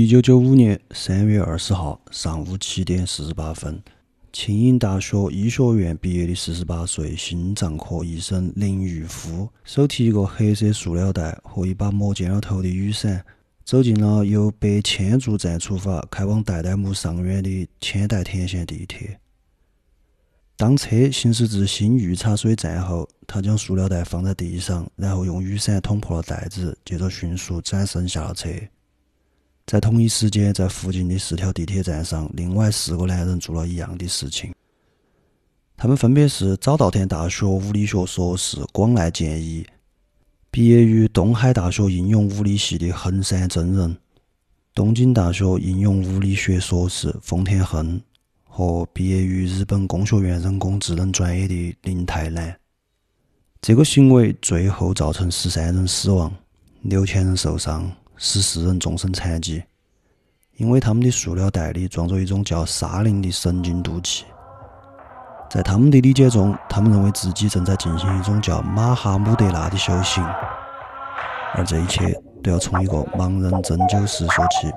一九九五年三月二十号上午七点四十八分，庆应大学医学院毕业的四十八岁心脏科医生林玉夫，手提一个黑色塑料袋和一把磨尖了头的雨伞，走进了由北千住站出发开往代代木上院的千代田线地铁。当车行驶至新御茶水站后，他将塑料袋放在地上，然后用雨伞捅破了袋子，接着迅速转身下了车。在同一时间，在附近的四条地铁站上，另外四个男人做了一样的事情。他们分别是早稻田大学物理学硕士广濑健一，毕业于东海大学应用物理系的横山真人，东京大学应用物理学硕士丰田亨，和毕业于日本工学院人工智能专业的林泰南。这个行为最后造成十三人死亡，六千人受伤。十四人终身残疾，因为他们的塑料袋里装着一种叫沙林的神经毒气。在他们的理解中，他们认为自己正在进行一种叫马哈姆德拉的修行，而这一切都要从一个盲人针灸师说起。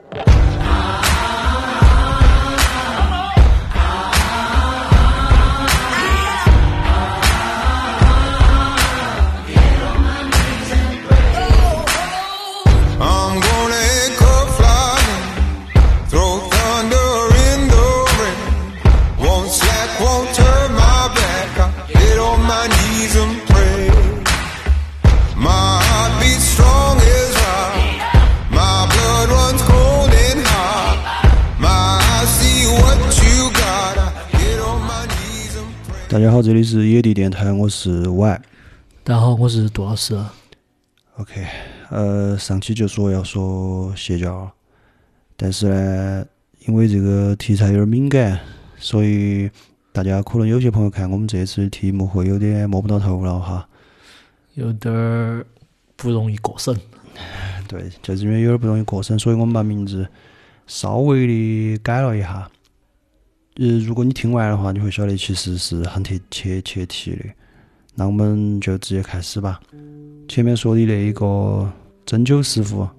大家好，这里是野地电台，我是 Y。大家好，我是杜老师。OK，呃，上期就说要说邪教，但是呢，因为这个题材有点敏感，所以大家可能有些朋友看我们这次的题目会有点摸不到头脑哈，有点儿不容易过审。对，就是因为有点不容易过审，所以我们把名字稍微的改了一下。呃，如果你听完的话，你会晓得其实是很贴切切题的。那我们就直接开始吧。前面说的那一个针灸师傅，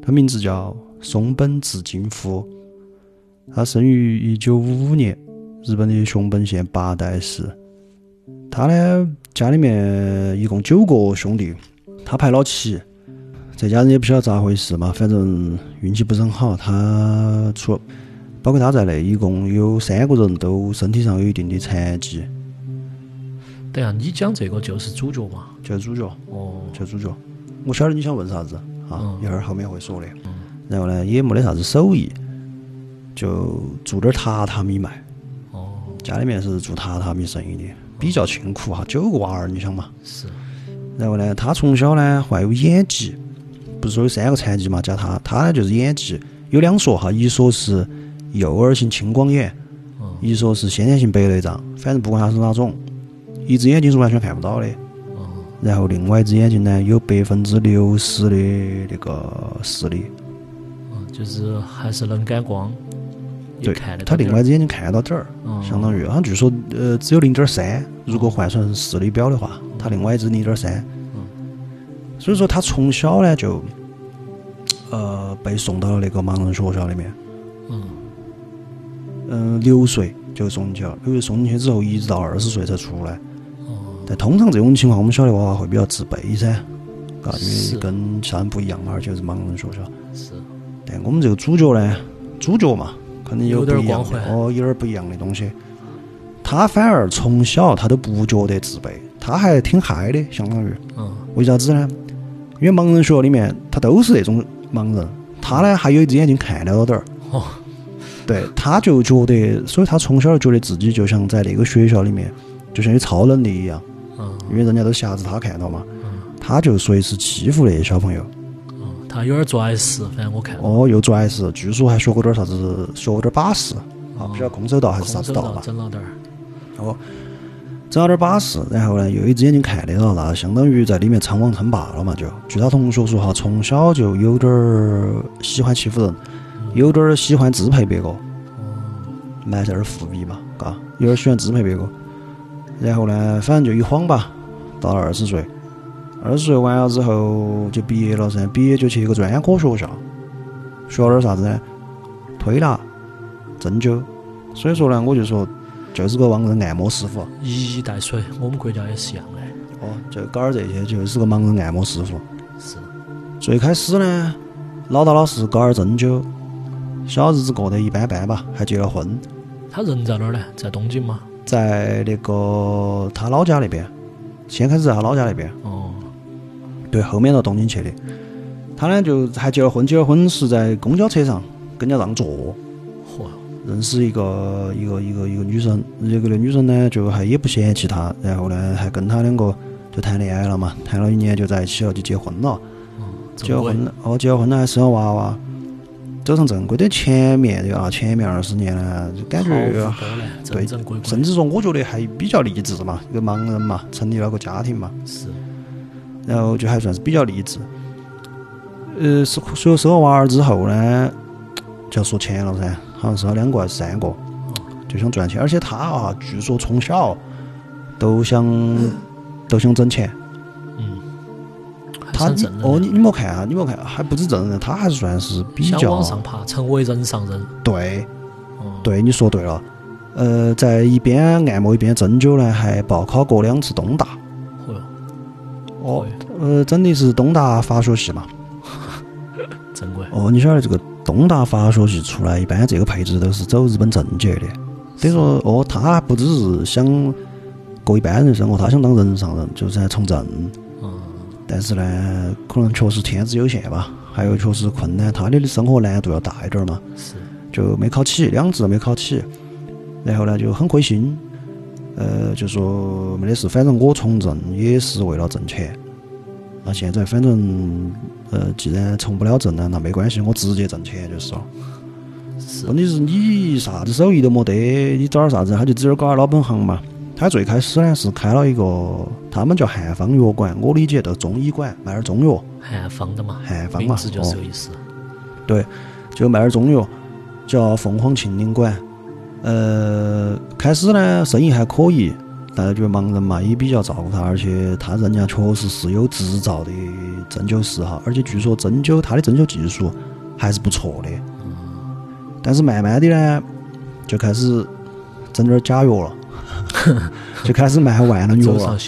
他名字叫松本治金夫，他生于一九五五年，日本的熊本县八代市。他呢，家里面一共九个兄弟，他排老七。这家人也不晓得咋回事嘛，反正运气不是很好。他除包括他在内，一共有三个人都身体上有一定的残疾。等下，你讲这个就是主角嘛？就是主角。哦，就是主角。我晓得你想问啥子啊？一会儿后面会说的。然后呢，也没得啥子手艺，就做点榻榻米卖。哦。家里面是做榻榻米生意的，比较清苦哈。九个娃儿，你想嘛？是。然后呢，他从小呢患有眼疾，不是说有三个残疾嘛？加他，他呢就是眼疾，有两说哈，一说是。幼儿型青光眼，一说是先天性白内障，反正不管它是哪种，一只眼睛是完全看不到的。然后另外一只眼睛呢，有百分之六十的那个视力。就是还是能感光。对，他另外一只眼睛看到点儿，相当于好像据说呃只有零点三，如果换成视力表的话，他另外一只零点三。所以说他从小呢就呃被送到了那个盲人学校里面。嗯，六岁就送进去了。六岁送进去之后，一直到二十岁才出来。哦。但通常这种情况，我们晓得娃娃会比较自卑噻，嘎，因为跟其他人不一样嘛，而且是盲人学校。是。但我们这个主角呢，主角嘛，肯定有不一样的哦，有点不一样的东西。他反而从小他都不觉得自卑，他还挺嗨的，相当于。嗯。为啥子呢？因为盲人学校里面他都是那种盲人，他呢还有一只眼睛看得到点儿。哦。对，他就觉得，所以他从小就觉得自己就像在那个学校里面，就像有超能力一样。嗯。因为人家都瞎子，他看到嘛。嗯。他就随时欺负那些小朋友。哦，他有点做坏事，反正我看。哦，又做坏事，据说还学过点啥子，学过点把式。啊，不晓得空手道还是啥子道吧。整了点儿。哦，整了点把式，然后呢，又一只眼睛看得到，那相当于在里面称王称霸了嘛？就据他同学说哈，从小就有点儿喜欢欺负人。有点儿喜欢支配别个，埋下点儿伏笔嘛，嘎，有点儿喜欢支配别个。然后呢，反正就一晃吧，到了二十岁，二十岁完了之后就毕业了噻，毕业就去一个专科学校，学了点啥子呢？推拿、针灸。所以说呢，我就说就是个盲人按摩师傅。一衣带水，我们国家也是一样的。哦，就搞点这些，就是个盲人按摩师傅。是。最开始呢，老大老实搞点针灸，小日子过得一般般吧，还结了婚。他人在哪儿呢？在东京吗？在那个他老家那边。先开始在他老家那边。哦。对，后面到东京去的。他呢就还结了婚，结了婚是在公交车上跟人家让座。嚯！认识一个一个一个一个女生，这个那女生呢就还也不嫌弃他，然后呢还跟他两个就谈恋爱了嘛，谈了一年就在一起了，就结婚了。嗯结了婚了，哦，结了婚了还生了娃娃，走上正规的前面对啊，前面二十年呢，就感觉对，甚至说我觉得还比较励志嘛，一个盲人嘛，成立了个家庭嘛，是，然后就还算是比较励志。呃，是，所有生了娃儿之后呢，就要说钱了噻，好像是两个还是三个，就想赚钱，而且他啊，据说从小都想都想挣钱。他哦，你你莫看啊，你莫看，还不止正人，他还是算是比较往上爬，成为人上人。对，对，你说对了。呃，在一边按摩一边针灸呢，还报考过两次东大。哦，呃，真的是东大法学系嘛。正规。哦，你晓得这个东大法学系出来，一般这个配置都是走日本政界的。等于说，哦，他不只是想过一般人生活，他想当人上人，就是从政。但是呢，可能确实天资有限吧，还有确实困难，他的生活难度要大一点嘛，是，就没考起，两次都没考起，然后呢就很灰心，呃，就说没得事，反正我从政也是为了挣钱，那现在反正呃既然从不了政呢，那没关系，我直接挣钱就是了。问题是你啥子手艺都没得，你找点啥子，他就只有搞点老本行嘛。他最开始呢是开了一个，他们叫汉方药馆，我理解都中医馆，卖点中药。汉方的嘛，汉方嘛，名字就是有意思。对，就卖点中药，叫凤凰庆龄馆。呃，开始呢生意还可以，大家觉得盲人嘛也比较照顾他，而且他人家确实是有执照的针灸师哈，而且据说针灸他的针灸技术还是不错的。但是慢慢的呢，就开始整点假药了。就开始卖万能药了，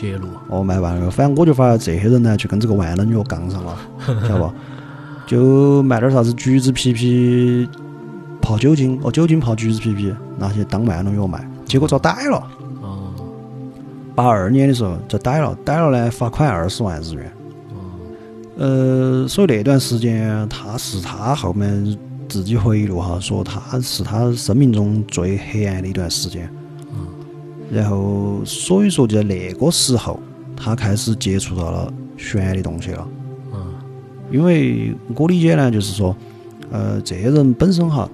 哦，卖万能药。反正我就发现这些人呢，就跟这个万能药杠上了，晓得不？就卖点啥子橘子皮皮泡酒精，哦，酒精泡橘子皮皮，拿去当万能药卖，结果遭逮了。哦。八二年的时候遭逮了，逮了呢，罚款二十万日元。呃，所以那段时间，他是他后面自己回忆录哈，说他是他生命中最黑暗的一段时间。然后，所以说就在那个时候，他开始接触到了悬的东西了。嗯，因为我理解呢，就是说，呃，这些人本身哈，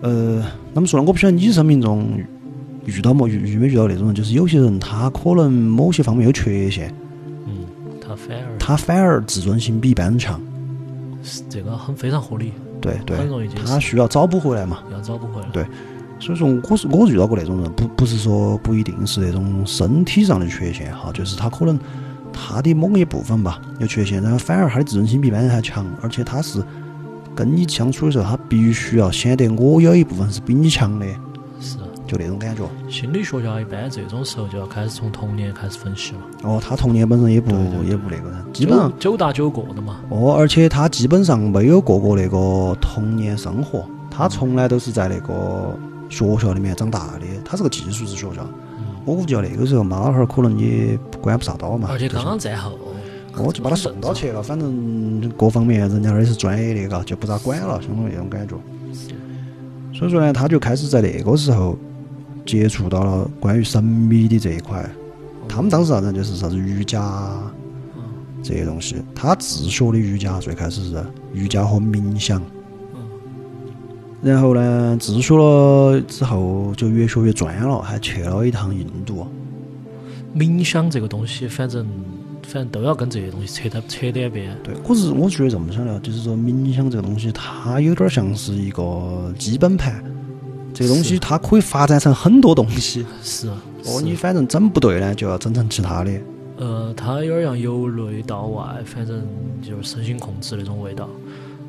呃，那么说呢？我不晓得你生命中遇到没遇遇没遇到那种人，就是有些人他可能某些方面有缺陷。嗯，他反而他反而自尊心比一般人强。是这个很非常合理。对对，很容易他需要找补回来嘛？要找补回来。对。所以说，我是我遇到过那种人，不不是说不一定是那种身体上的缺陷哈，就是他可能他的某一部分吧有缺陷，然后反而他的自尊心比一般人还强，而且他是跟你相处的时候，他必须要显得我有一部分是比你强的，是，就那种感觉。心理学家一般这种时候就要开始从童年开始分析了。哦，他童年本身也不也不那个人，基本上九大九过的嘛。哦，而且他基本上没有过过那个童年生活，他从来都是在那个。学校里面长大的，他是个寄宿制学校。我估计那个时候妈老汉儿可能也管不上到嘛。而且刚刚战后，我就把他送到去了。反正各方面人家那儿是专业的，嘎，就不咋管了，相当于那种感觉。所以说呢，他就开始在那个时候接触到了关于神秘的这一块。他们当时啥子就是啥子瑜伽这些东西。他自学的瑜伽最开始是瑜伽和冥想。然后呢，自学了之后就越学越专了，还去了一趟印度。冥想这个东西，反正反正都要跟这些东西扯到扯点边。对，可是我觉得这么想的，就是说冥想这个东西，它有点像是一个基本盘，这个东西它可以发展成很多东西。是。哦，你反正整不对呢，就要整成其他的。呃，它有点像由内到外，反正就是身心控制那种味道。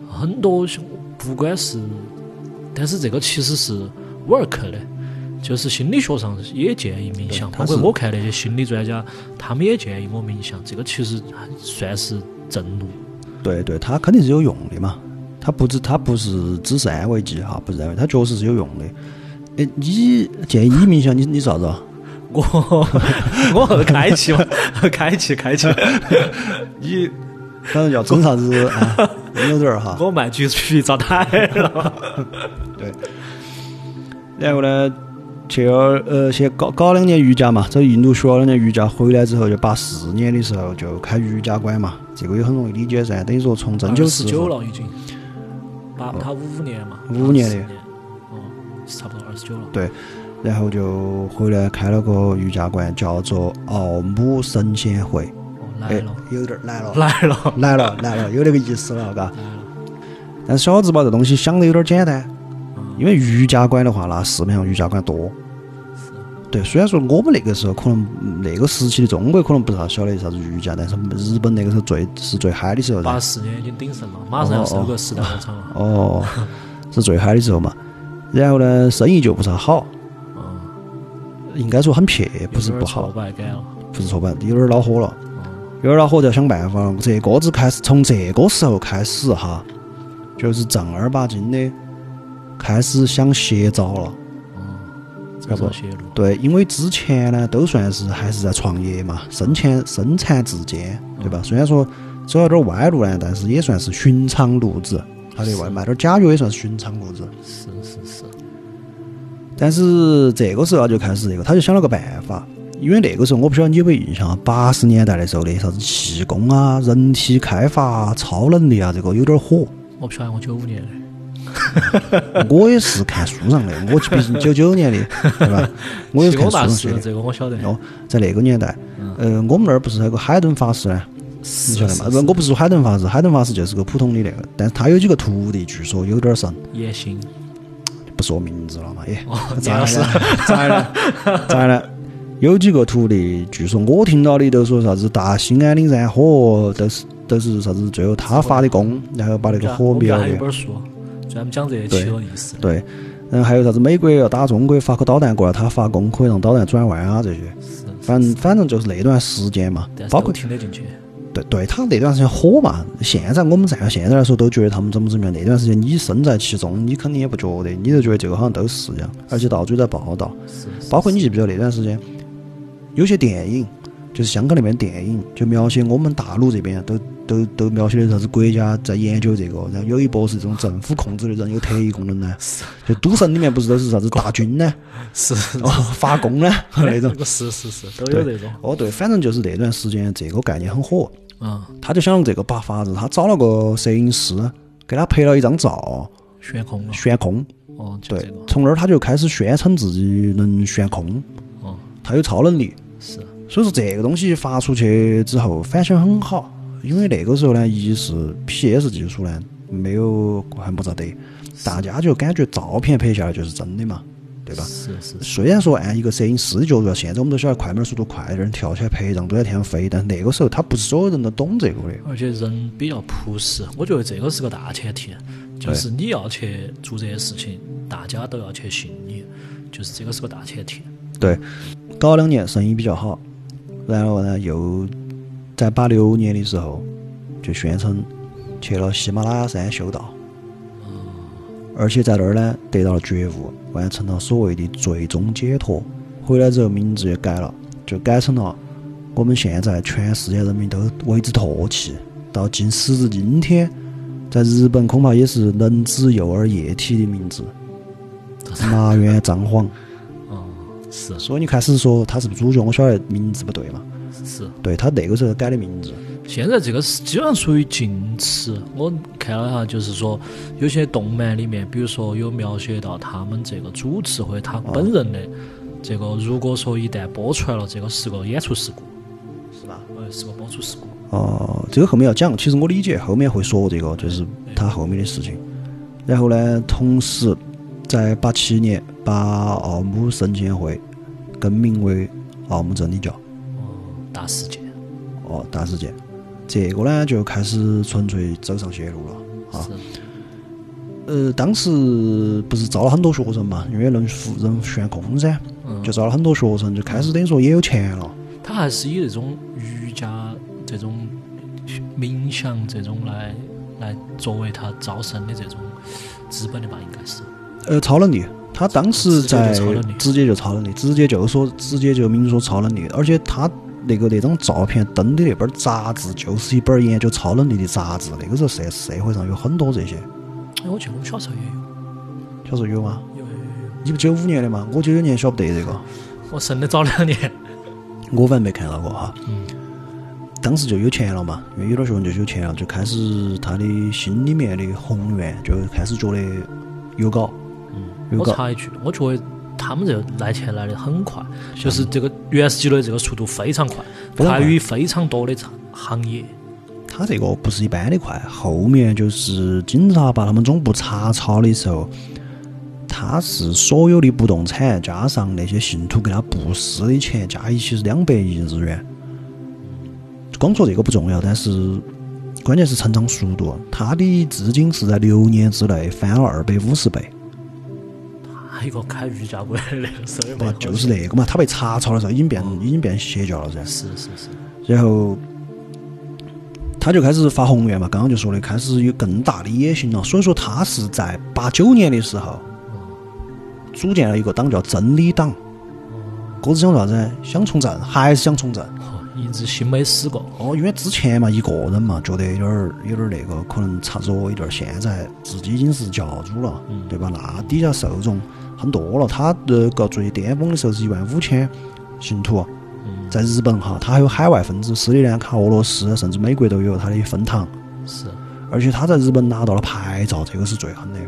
很多不管是，但是这个其实是 work 的，就是心理学上也建议冥想，包括我看那些心理专家，他们也建议我冥想，这个其实还算是正路。对对，它肯定是有用的嘛，它不止它不是只是安慰剂哈，不是安慰，它确实是有用的。哎，你建议你冥想，你你啥子啊？我 我开启嘛，开 启开启，你反正叫整啥子啊？有点儿哈。我卖橘皮炸台了。对。然后呢，去了呃，先搞搞两年瑜伽嘛，在印度学了两年瑜伽，回来之后就八四年的时候就开瑜伽馆嘛，这个也很容易理解噻。等于说从针灸十九了已经，八他五五年嘛，五年的84哦，差不多二十九了。对，然后就回来开了个瑜伽馆，叫做奥姆神仙会。哎了，，有点儿来了，来了，来了，来了，有那个意思了，嘎。但小子把这东西想的有点简单，嗯因为瑜伽馆的话，那市面上瑜伽馆多。对，虽然说我们那个时候可能嗯那个时期的中国可能不是啥晓得啥子瑜伽，但是日本那个时候最是最嗨的时候噻。八四年已经鼎盛了，马上要收购时代广场了。哦，是最嗨的时候嘛。然后呢，生意就不是很好，嗯，应该说很撇，不是不好，败感了。不是挫败，有点恼火了。嗯，有点恼火就要想办法了。这个子开始从这个时候开始哈，就是正儿八经的开始想邪招了。这要不条邪路。对，因为之前呢都算是还是在创业嘛，生前生产自坚，对吧？虽然说走了点歪路呢，但是也算是寻常路子。他对外卖点假药也算是寻常路子。是是是，但是这个时候他就开始这个，他就想了个办法，因为那个时候我不晓得你有没有印象啊，八十年代的时候的啥子气功啊、人体开发啊、超能力啊，这个有点火。我不晓得我九五年的。我也是看书上的，我毕竟九九年的，对吧？我也是看书上学的。师这个我晓得。哦，在那个年代，呃，我们那儿不是还有个海顿法师呢？你晓得吗？是不，我不是说海顿法师，海顿法师就是个普通的那个，但是他有几个徒弟，据说有点神，也行。不说名字了嘛？耶，哦，咋了？咋了？咋了？有几个徒弟，据说我听到的都说啥子大兴安岭燃火，都是都是啥子，最后他发的功，然后把那个火灭了的。本书，专门讲这些起了意思。对，然后还有啥子美国要打中国，发颗导弹过来，他发功可以让导弹转弯啊这些。是，反正反正就是那段时间嘛包括听得进去。对对，他那段时间火嘛。现在我们站到现在来说，都觉得他们怎么怎么样。那段时间你身在其中，你肯定也不觉得，你就觉得这个好像都是一样，而且到处在报道。是包括你记不记得那段时间，有些电影，就是香港那边电影，就描写我们大陆这边都都都描写的啥子国家在研究这个，然后有一波是这种政府控制的人有特异功能呢，就赌神里面不是都是啥子大军呢，是哦发功呢 那种。是是是，都有这种。哦对，反正就是那段时间这个概念很火，嗯，他就想用这个把法子，他找了个摄影师，给他拍了一张照，悬空了。悬空。哦，对。，从那儿他就开始宣称自己能悬空，哦，他有超能力。是。所以说这个东西发出去之后反响很好，因为那个时候呢，一是 PS 技术呢没有还不咋得，大家就感觉照片拍下来就是真的嘛，对吧？是是是。虽然说按一个摄影师的角度，现在我们都晓得快门速度快点儿，跳起来拍一张都在天上飞，但是那个时候他不是所有人都懂这个的。而且人比较朴实，我觉得这个是个大前提，就是你要去做这些事情，大家都要去信你，就是这个是个大前提。对，搞两年生意比较好，然后呢又在八六年的时候就宣称去了喜马拉雅山修道，而且在那儿呢得到了觉悟，完成了所谓的最终解脱。回来之后名字也改了，就改成了我们现在全世界人民都为之唾弃，到今时至今天，在日本恐怕也是能指幼儿液体的名字，麻原彰晃。哦，是所以你开始说他是不是主角，我晓得名字不对嘛。是。对他那个时候改的名字，现在这个是基本上属于禁词。我看了一下，就是说有些动漫里面，比如说有描写到他们这个主持或者他本人的这个，如果说一旦播出来了，这个是个演出事故，是吧？呃，是个播出事故。哦、这个后面要讲，其实我理解后面会说这个，就是他后面的事情。然后呢，同时在八七年把奥姆圣贤会更名为奥姆真理教，哦，大事件。哦，大事件。这个呢就开始纯粹走上邪路了啊。是。呃，当时不是招了很多学生嘛，因为能扶人悬空噻，嗯就招了很多学生，就开始等于说也有钱了。他还是以那种瑜伽这种冥想这种来来作为他招生的这种资本的吧，应该是。呃，超能力，他当时在直接就超能力直接就说直接就明说超能力，而且他那个那张照片登的那本杂志就是一本研究超能力的杂志，那个时候社社会上有很多这些。哎，我记得我们小时候也有，小时候有吗？有有有有。你不九五年的吗？我九九年晓不得这个，我生的早两年。我反正没看到过哈。嗯当时就有钱了嘛，因为有点学问就有钱了，就开始他的心里面的宏愿就开始觉得有搞。我插一句，我觉得他们这个来钱来的很快，就是这个原始积累这个速度非常快，非常快快于非常多的行行业。他这个不是一般的快，后面就是警察把他们总部查抄的时候，他是所有的不动产加上那些信徒给他布施的钱加一起是两百亿日元。光说这个不重要，但是关键是成长速度，他的资金是在六年之内翻了二百五十倍。一个开瑜伽馆的那个时候，不就是那个嘛？他被查抄的时候已经变已经变邪教了噻。是是是，然后他就开始发宏愿嘛，刚刚就说的，开始有更大的野心了。所以说他是在八九年的时候组建了一个党叫真理党。哥子想做啥子？想从政，还是想从政？哦一直心没死过。哦，因为之前嘛，一个人嘛，觉得有点儿有点儿那个，可能差弱一点儿。现在自己已经是教主了，对吧？那底下受众很多了。他那个最巅峰的时候是一万五千信徒，嗯，在日本哈，他还有海外分支，斯里兰卡、俄罗斯，甚至美国都有他的分堂。是。而且他在日本拿到了牌照，这个是最狠的。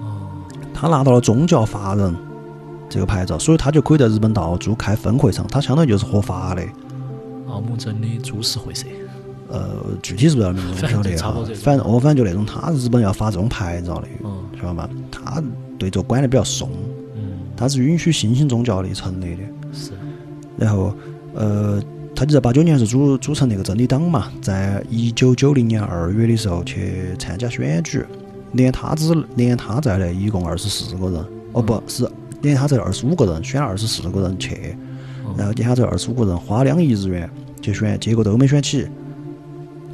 哦，他拿到了宗教法人这个牌照，所以他就可以在日本到处开分会场，他相当于就是合法的。奥姆真的株式会社。呃，具体是不是名字我不晓得哈反正我反正就那种，他日本要发这种牌照的，嗯晓得吗？他对这个管的比较松，嗯，他是允许新兴宗教的成立的。是。然后，呃，他就在八九年是组组成那个真理党嘛，在一九九零年二月的时候去参加选举，连他只连他在内一共二十四个人，哦不是连他在二十五个人，选了二十四个人去，然后连他这二十五个人花两亿日元去选，结果都没选起，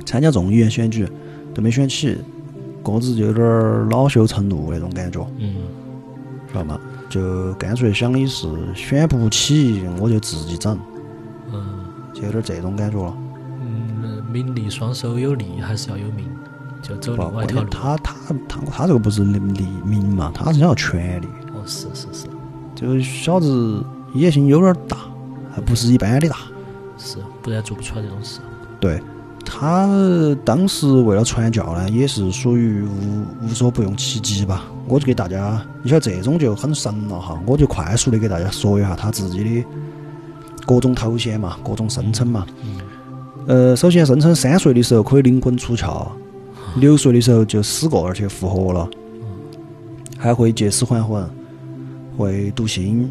参加众议院选举都没选起，个子就有点儿恼羞成怒那种感觉。嗯，知道吗？就干脆想的是选不起，我就自己整，嗯就有点这种感觉了。嗯，名利双收有利还是要有名，就走另外一条路。他他他他这个不是利利民嘛，他是想要权利。哦，是是是这个小子野心有点大，还不是一般的大。是，不然做不出来这种事。对他当时为了传教呢，也是属于无无所不用其极吧。我就给大家，你晓得这种就很神了哈，我就快速的给大家说一下他自己的各种头衔嘛，各种声称嘛。呃，首先声称三岁的时候可以灵魂出窍，六岁的时候就死过而且复活了，还会借尸还魂，会读心，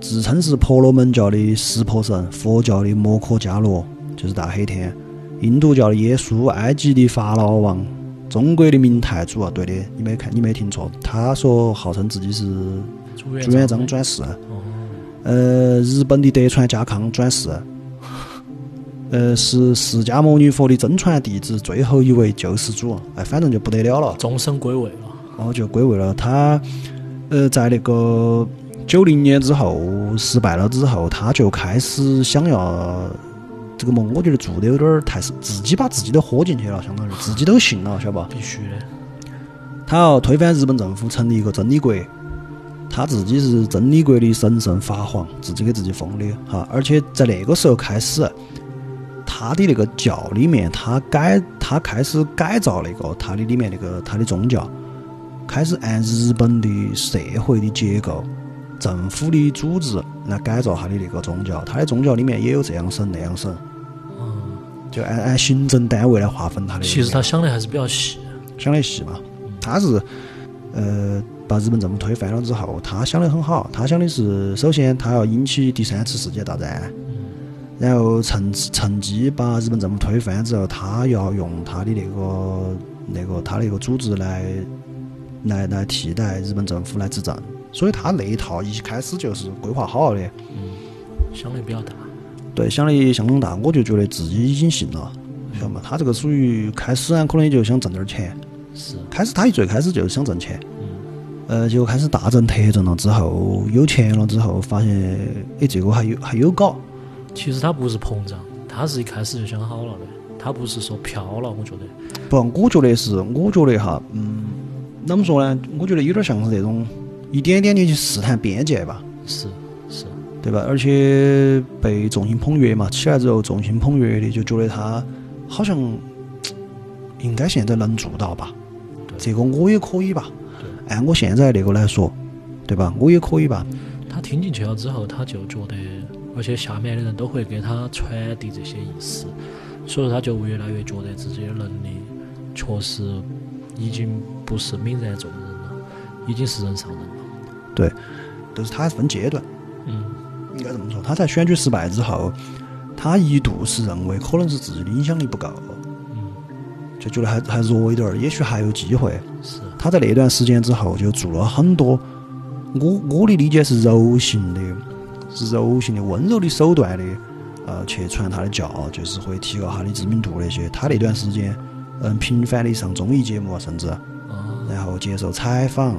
自称是婆罗门教的湿婆神，佛教的摩诃迦罗，就是大黑天，印度教的耶稣，埃及的法老王，中国的明太祖啊，对的，你没看，你没听错，他说号称自己是朱元璋转世，哦，呃，日本的德川家康转世，呃，是释迦牟尼佛的真传弟子，最后一位救世主，哎，反正就不得了了。终身归位了。然后就归位了。他呃，在那个九零年之后失败了之后，他就开始想要这个梦，我觉得做的有点儿太是自己把自己都豁进去了，相当于自己都信了，晓得吧？必须的。他要推翻日本政府，成立一个真理国。他自己是真理国的神圣法皇，自己给自己封的哈。而且在那个时候开始，他的那个教里面，他改，他开始改造那个他的里面那个他的宗教，开始按日本的社会的结构、政府的组织来改造他的那个宗教。他的宗教里面也有这样省那样神，就按按行政单位来划分他的。其实他想的还是比较细。想的细嘛。他是呃把日本政府推翻了之后，他想的很好，他想的是首先他要引起第三次世界大战，然后趁趁机把日本政府推翻之后，他要用他的那个那个他那个组织来来来替代日本政府来执政，所以他那一套一开始就是规划好了的。嗯想的比较大。对，想的相当大，我就觉得自己已经信了，晓得嘛？他这个属于开始啊，可能也就想挣点儿钱。是，开始他一最开始就是想挣钱，嗯，呃，结果开始大挣特挣了之后，有钱了之后，发现哎，这个还有还有搞。其实他不是膨胀，他是一开始就想好了的，他不是说飘了，我觉得。不，我觉得是，我觉得哈，嗯，怎么说呢？我觉得有点像是那种一点点的去试探边界吧，是是，对吧？而且被众星捧月嘛，起来之后众星捧月的，就觉得他好像 应该现在能做到吧？这个我也可以吧？按我现在那个来说，对吧？我也可以吧？他听进去了之后，他就觉得，而且下面的人都会给他传递这些意思，所以他就越来越觉得自己的能力确实已经不是泯然众人了，已经是人上人了。对，都是他分阶段。嗯，应该这么说，他在选举失败之后，他一度是认为可能是自己的影响力不够，嗯，就觉得还还弱一点儿，也许还有机会。是，他在那段时间之后就做了很多，我我的理解是柔性的，是柔性的、温柔的手段的，呃，去传他的教，就是会提高他的知名度那些。他那段时间，嗯，频繁的上综艺节目啊，甚至，啊，然后接受采访，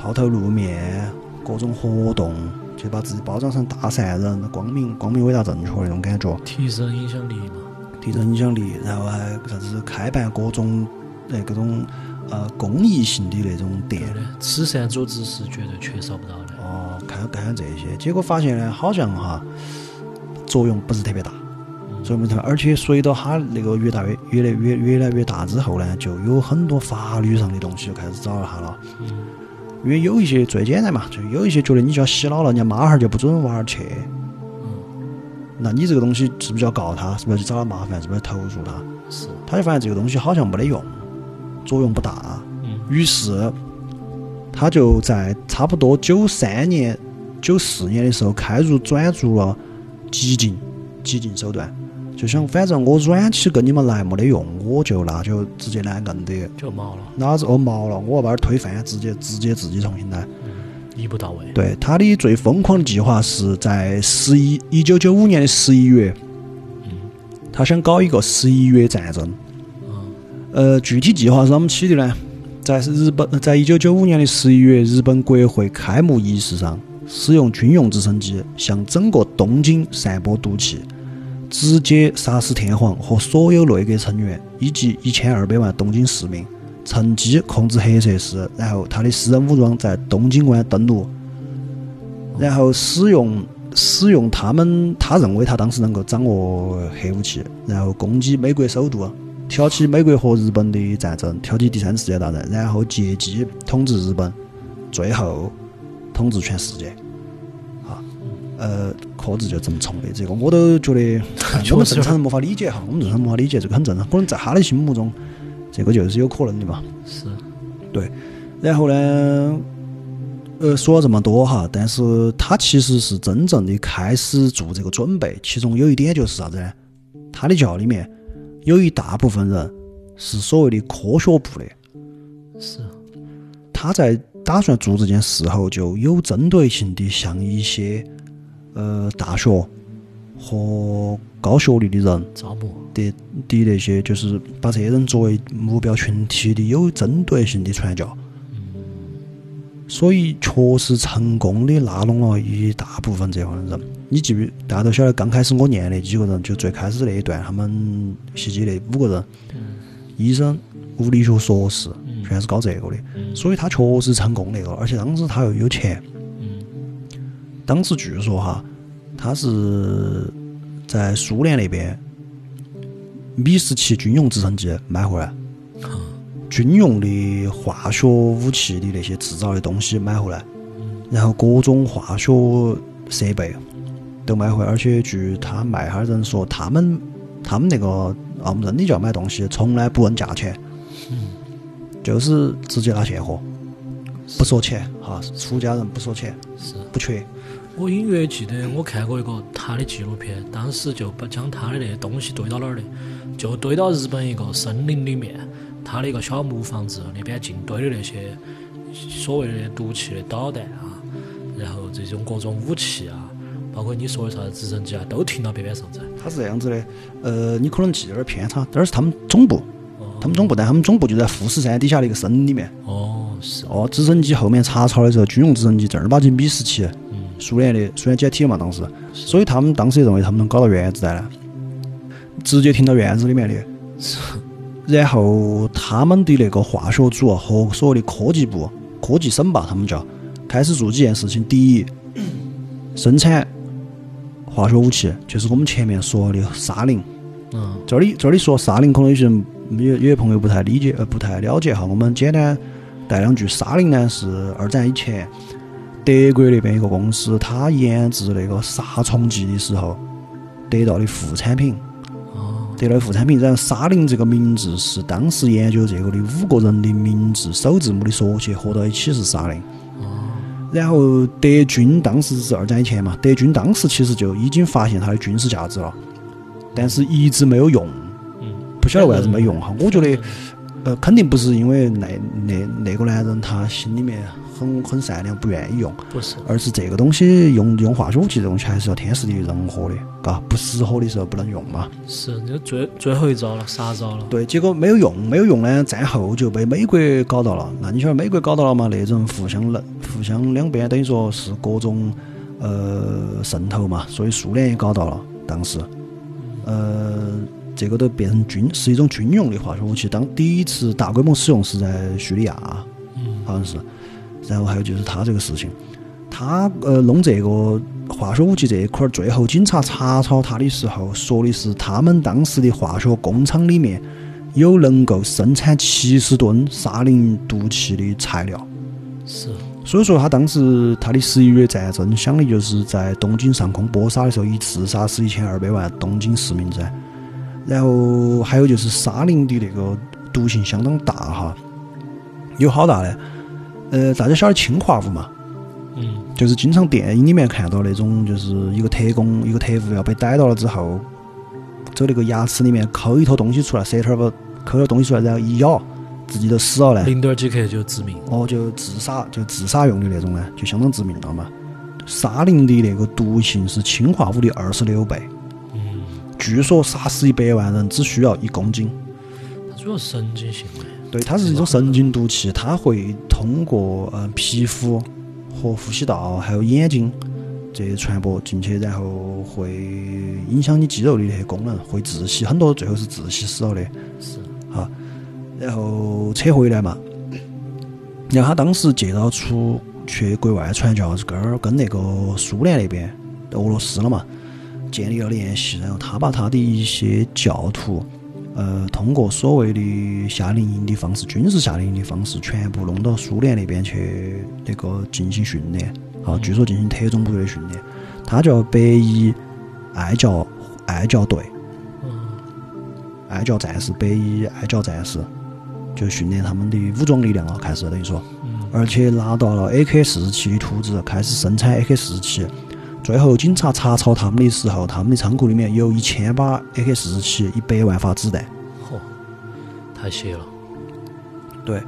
抛头露面，各种活动，就把自己包装成大善人、光明、光明、伟大、正确那种感觉。提升影响力嘛。提升影响力，然后还啥子开办各种那各种呃公益性的那种店慈善组织是绝对缺少不到的。哦，看看这些，结果发现呢，好像哈作用不是特别大，作用不是特别，而且随着他那个越大越越来越越来越大之后呢，就有很多法律上的东西就开始找他了。嗯，因为有一些最简单嘛，就有一些觉得你就要洗脑了，人家妈孩儿就不准娃儿去，那你这个东西是不是要告他？是不是要去找他麻烦？是不是要投诉他？是，他就发现这个东西好像没得用，作用不大，嗯，于是他就在差不多九三年、九四年的时候开入转入了激进激进手段，就想反正我软起跟你们来没得用，我就那就直接来硬的，就毛了，哪子哦毛了，我要把它推翻，直接直接自己重新来。一步到位。对他的最疯狂的计划是在十一一九九五年的十一月，嗯，他想搞一个十一月战争。嗯，呃，具体计划是怎么起的呢？在日本，在一九九五年的十一月，日本国会开幕仪式上，使用军用直升机向整个东京散播毒气，直接杀死天皇和所有内阁成员以及一千二百万东京市民，趁机控制核设施，然后他的私人武装在东京湾登陆，然后使用使用他们他认为他当时能够掌握核武器，然后攻击美国首都，挑起美国和日本的战争，挑起第三次世界大战，然后借机统治日本，最后统治全世界。啊，呃，壳子就这么重的，这个我都觉得 我们正常人没法理解哈，我们正常人没法理解，这个很正常，可能在他的心目中，这个就是有可能的嘛。是，对。然后呢，呃，说了这么多哈，但是他其实是真正的开始做这个准备，其中有一点就是啥子呢？他的教里面有一大部分人是所谓的科学部的，是，他在打算做这件事后，就有针对性的向一些呃大学和高学历的人招募。的的那些，就是把这些人作为目标群体的有针对性的传教。所以确实成功的拉拢了一大部分这样的人。你记不？大家都晓得，刚开始我念那几个人，就最开始那一段，他们袭击那五个人，医生、物理学硕士，全是搞这个的。所以他确实成功那个，而且当时他又有钱。嗯当时据说哈，他是在苏联那边米十七军用直升机买回来，军用的化学武器的那些制造的东西买回来，然后各种化学设备都买回来，而且据他卖哈人说，他们他们那个澳门真的叫买东西，从来不问价钱，就是直接拿现货，不说钱哈，出家人不说钱，是。不缺。我隐约记得我看过一个他的纪录片，当时就把将他的那些东西堆到哪儿的，就堆到日本一个森林里面，他的一个小木房子那边净堆的那些所谓的毒气的导弹啊，然后这种各种武器啊，包括你说的啥子直升机啊，都停到边边上噻。它是这样子的，呃，你可能记有点偏差，这儿是他们总部，哦他们总部，但他们总部就在富士山底下的一个森里面。哦，是哦，哦，直升机后面查抄的时候，军用直升机正儿八经米十七，嗯，苏联的苏联解体了嘛，当时，所以他们当时也认为他们能搞到原子弹呢，直接停到院子里面的。然后他们的那个化学组和所谓的科技部、科技省吧，他们叫开始做几件事情。第一，生产化学武器，就是我们前面说的沙林。嗯，这里这里说沙林，可能有些人有有些朋友不太理解，呃，不太了解哈。我们简单带两句，沙林呢是二战以前德国那边一个公司，它研制那个杀虫剂的时候得到的副产品。哦，得到的副产品，然后沙林这个名字是当时研究这个的五个人的名字首字母的缩写，合到一起是沙林。哦，然后德军当时是二战以前嘛，德军当时其实就已经发现它的军事价值了，但是一直没有用，嗯，不晓得为啥子没用哈。我觉得，呃，肯定不是因为那那那个男人他心里面很很善良，不愿意用，不是，而是这个东西用用化学武器这东西还是要天时地利人和的，嘎，不适合的时候不能用嘛。是这最最后一招了，杀招了。对，结果没有用，没有用呢，战后就被美国搞到了。那你晓得美国搞到了嘛？那种互相冷，互相两边等于说是各种呃渗透嘛，所以苏联也搞到了。当时，呃，这个都变成军是一种军用的化学武器。当第一次大规模使用是在叙利亚，嗯，好像是。然后还有就是他这个事情，他呃弄这个化学武器这一块儿，最后警察查抄他的时候，说的是他们当时的化学工厂里面有能够生产七十吨沙林毒气的材料。是，所以说，他当时他的十一月战争，想的就是在东京上空搏杀的时候，一次杀死一千二百万东京市民噻。然后还有就是沙林的那个毒性相当大哈，有好大呢？呃，大家晓得氰化物嘛？嗯，就是经常电影里面看到那种，就是一个特工、一个特务要被逮到了之后，走那个牙齿里面抠一坨东西出来，舌头儿不抠点东西出来，然后一咬，自己都死了呢。零点几克就致命。哦，就自杀，就自杀用的那种呢，就相当致命了嘛。沙林的那个毒性是氰化物的二十六倍，嗯，据说杀死一百万人只需要一公斤。它主要神经性的。对，它是一种神经毒气，它会通过呃皮肤和呼吸道还有眼睛这些传播进去，然后会影响你肌肉的那些功能，会窒息，很多最后是窒息死了的。是，哈，然后扯回来嘛，然后他当时借到出去国外传教，跟儿跟那个苏联那边俄罗斯了嘛，建立了联系，然后他把他的一些教徒，呃，通过所谓的夏令营的方式，军事夏令营的方式，全部弄到苏联那边去那个进行训练，啊，据说进行特种部队的训练，他叫白衣爱教爱教队。嗯，爱教战士，白衣爱教战士，就训练他们的武装力量了，开始等于说，嗯，而且拿到了 AK 四十七的图纸，开始生产 AK 四十七。最后警察查抄他们的时候，他们的仓库里面有一千把 AK 四十七，一百万发子弹。嚯，太邪了。对，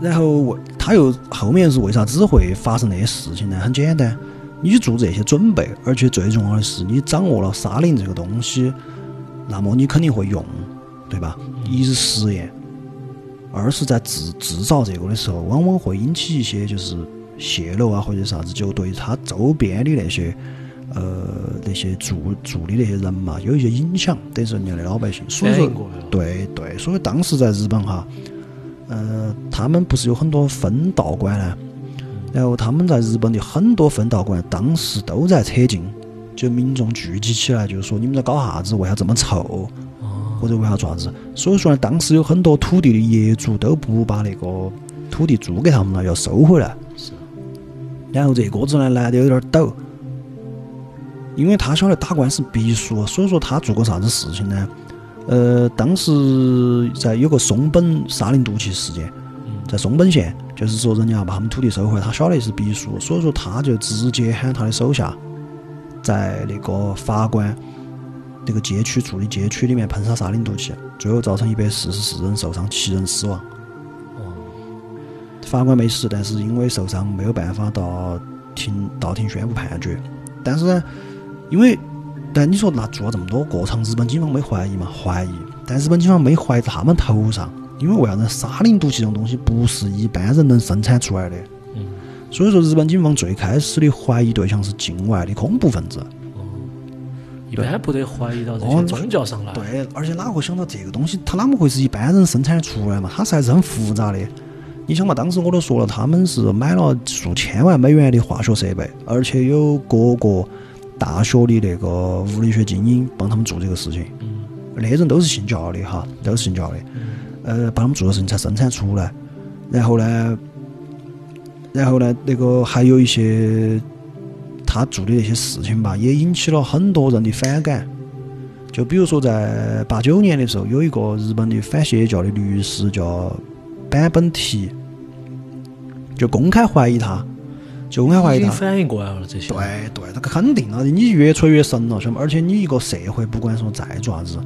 然后为他又后面是为啥子会发生那些事情呢？很简单，你做这些准备，而且最重要的是你掌握了沙林这个东西，那么你肯定会用，对吧？一是实验，二是在制制造这个的时候，往往会引起一些就是泄露啊或者啥子，就对他周边的那些。呃，那些住住的那些人嘛，有一些影响，等于是人家的老百姓。所以说。对对，所以当时在日本哈，呃，他们不是有很多分道馆呢？然后他们在日本的很多分道馆当时都在扯禁，就民众聚集起来，就是说你们在搞啥子？为啥这么臭？哦，或者为啥爪子？所以说呢，当时有很多土地的业主都不把那个土地租给他们了，要收回来。是，然后这个子呢，男的有点抖，因为他晓得打官司必输，所以说他做过啥子事情呢？呃，当时在有个松本沙林毒气事件，嗯，在松本县，就是说人家要把他们土地收回来，他晓得是必输，所以说他就直接喊他的手下，在那个法官那个街区住的街区里面喷洒沙林毒气，最后造成一百四十四人受伤，七人死亡。哦，法官没死，但是因为受伤没有办法到庭到庭宣布判决。但是呢，因为但你说那做了这么多过程，日本警方没怀疑嘛？怀疑，但日本警方没怀疑他们头上，因为为啥子？沙林毒气这种东西不是一般人能生产出来的。嗯，所以说日本警方最开始的怀疑对象是境外的恐怖分子。一般不得怀疑到这哦些宗教上来。对，而且哪会想到这个东西，它哪么会是一般人生产出来嘛？它是还是很复杂的。你想嘛，当时我都说了，他们是买了数千万美元的化学设备，而且有各个大学的那个物理学精英帮他们做这个事情。嗯那人都是信教的哈，都是信教的。呃，帮他们做的事情才生产出来。然后呢，然后呢，那个还有一些他做的那些事情吧，也引起了很多人的反感。就比如说，在八九年的时候，有一个日本的反邪教的律师叫坂本提，就公开怀疑他，就公开怀疑他。反应过来了这些。对对，那个肯定了，你越吹越神了，晓得吗？而且你一个社会，不管说再做啥子，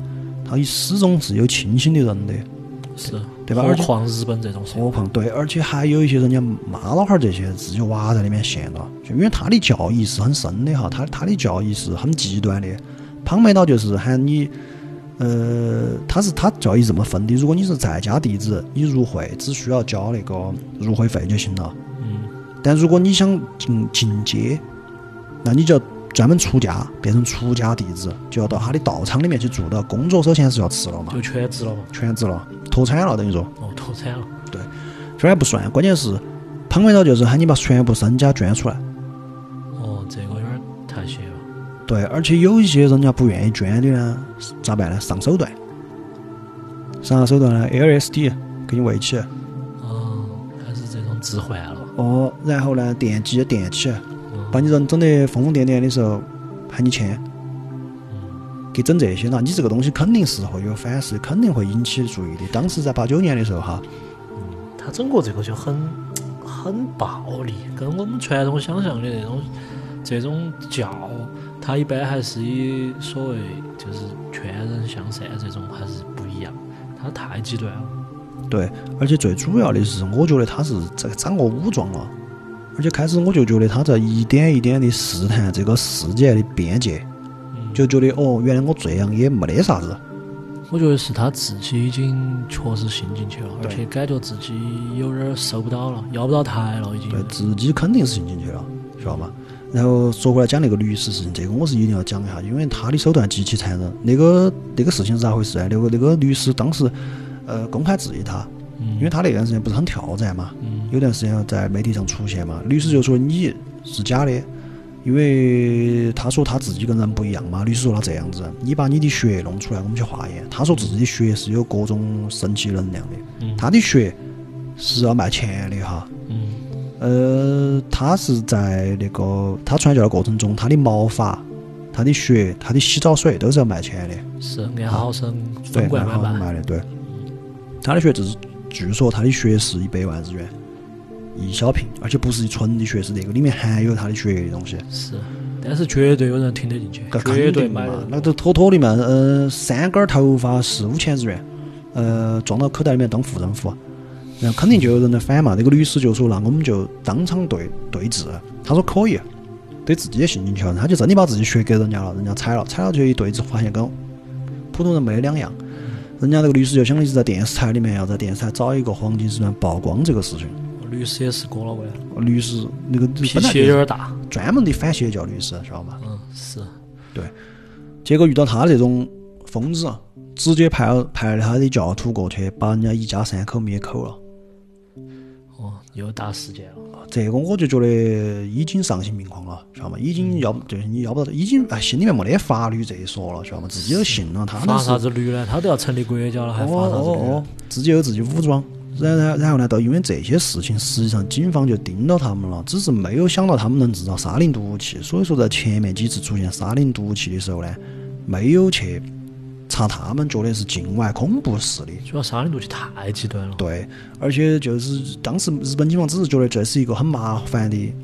他始终是有清醒的人的。是，对吧而且何况日本这种何况对，而且还有一些人家妈老汉儿这些自己娃在里面陷了，就因为他的教义是很深的哈，他他的教义是很极端的。旁边岛就是喊你，呃，他是他教义这么分的，如果你是在家弟子，你入会只需要交那个入会费就行了。嗯，但如果你想进进阶，那你就要专门出家，变成出家弟子，就要到他的道场里面去做到。工作首先是要辞了嘛，就全职了嘛。全职了，脱产了等于说。哦，脱产了。对，虽然不算，关键是旁边头就是喊你把全部身家捐出来。哦，这个。对，而且有一些人家不愿意捐的呢，咋办呢？上手段，上啥手段呢？LSD 给你喂起，哦，开始这种置换了。哦，然后呢，电击电起，把你人整得疯疯癫癫的时候，喊你签，给整这些了。你这个东西肯定是会有反噬，肯定会引起注意的。当时在八九年的时候哈，他整个这个就很很暴力，跟我们传统想象的那种这种教，它一般还是以所谓就是劝人向善这种还是不一样，他太极端了。对，而且最主要的是，我觉得他是这个掌握武装了，而且开始我就觉得他在一点一点的试探这个世界的边界，就觉得哦，原来我这样也没得啥子。我觉得是他自己已经确实信进去了，而且感觉自己有点儿受不到了，要不到台了，已经。对自己肯定是信进去了，晓得吗？然后说回来讲那个律师事情，这个我是一定要讲一下，因为他的手段极其残忍。那个那个事情是咋回事啊？那个那个律师当时呃公开质疑他，因为他那段时间不是很跳闸嘛，有段时间在媒体上出现嘛，律师就说你是假的，因为他说他自己跟人不一样嘛。律师说他这样子，你把你的血弄出来，我们去化验。他说自己的血是有各种神奇能量的，他的血是要卖钱的哈。嗯呃，他是在那个他传教的过程中，他的毛发、他的血、他的洗澡水都是要卖钱的，是按毫升对，分罐按来卖。毫升卖的，对。他的血就是，据说他的血是一百万日元一小瓶，而且不是纯的血，是那个里面含有他的血的东西。是，但是绝对有人听得进去，那绝对买的，。那都妥妥的嘛。呃，三根儿头发是五千日元，呃，装到口袋里面当护身符，然后肯定就有人来反嘛。那个律师就说，那我们就当场对对质。他说可以，对自己也信进去了，他就真的把自己血给人家了，人家采了，采了就一对质，发现跟普通人没两样。人家那个律师就相当于是在电视台里面要在电视台找一个黄金时段曝光这个事情。律师也是过了关，律师那个脾气有点大。专门的反邪教律师，晓得吗？嗯，是。对结果遇到他这种疯子，直接派了派了他的教徒过去，把人家一家三口灭口了。哦，又打事件了。这个我就觉得已经丧心病狂了，晓得吗？已经要就是你要不到，已经哎心里面没得法律这一说了，晓得吗？自己都信了，他们发是啥子律呢？他都要成立国家了，还哦发啥子律？哦哦，自己有自己武装。然然然后呢，都因为这些事情，实际上警方就盯到他们了，只是没有想到他们能制造沙林毒气，所以说在前面几次出现沙林毒气的时候呢，没有去查他们，觉得是境外恐怖势力。主要沙林毒气太极端了。对，而且就是当时日本警方只是觉得这是一个很麻烦的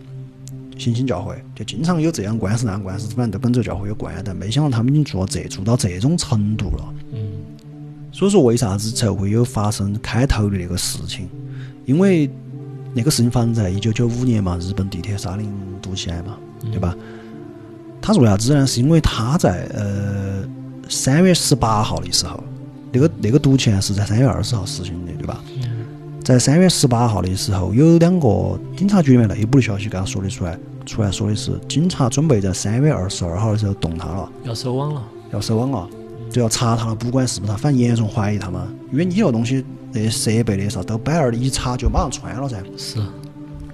新兴教会，就经常有这样官司那样官司，反正都跟这个教会有关，但没想到他们已经做到这做到这种程度了。嗯，所以说，为啥子才会有发生开头的那个事情？因为那个事情发生在一九九五年嘛，日本地铁沙林毒气案嘛，对吧？他是为啥子呢？是因为他在呃三月十八号的时候，那个那个毒气案是在三月二十号实行的，对吧？在三月十八号的时候，有两个警察局里面内部的消息给他说的出来，出来说的是警察准备在三月二十二号的时候动他了，要收网了，要收网了，就要查他了，不管是不是他，反正严重怀疑他嘛，因为你那个东西那些设备的啥都摆那儿，一查就马上穿了噻。是，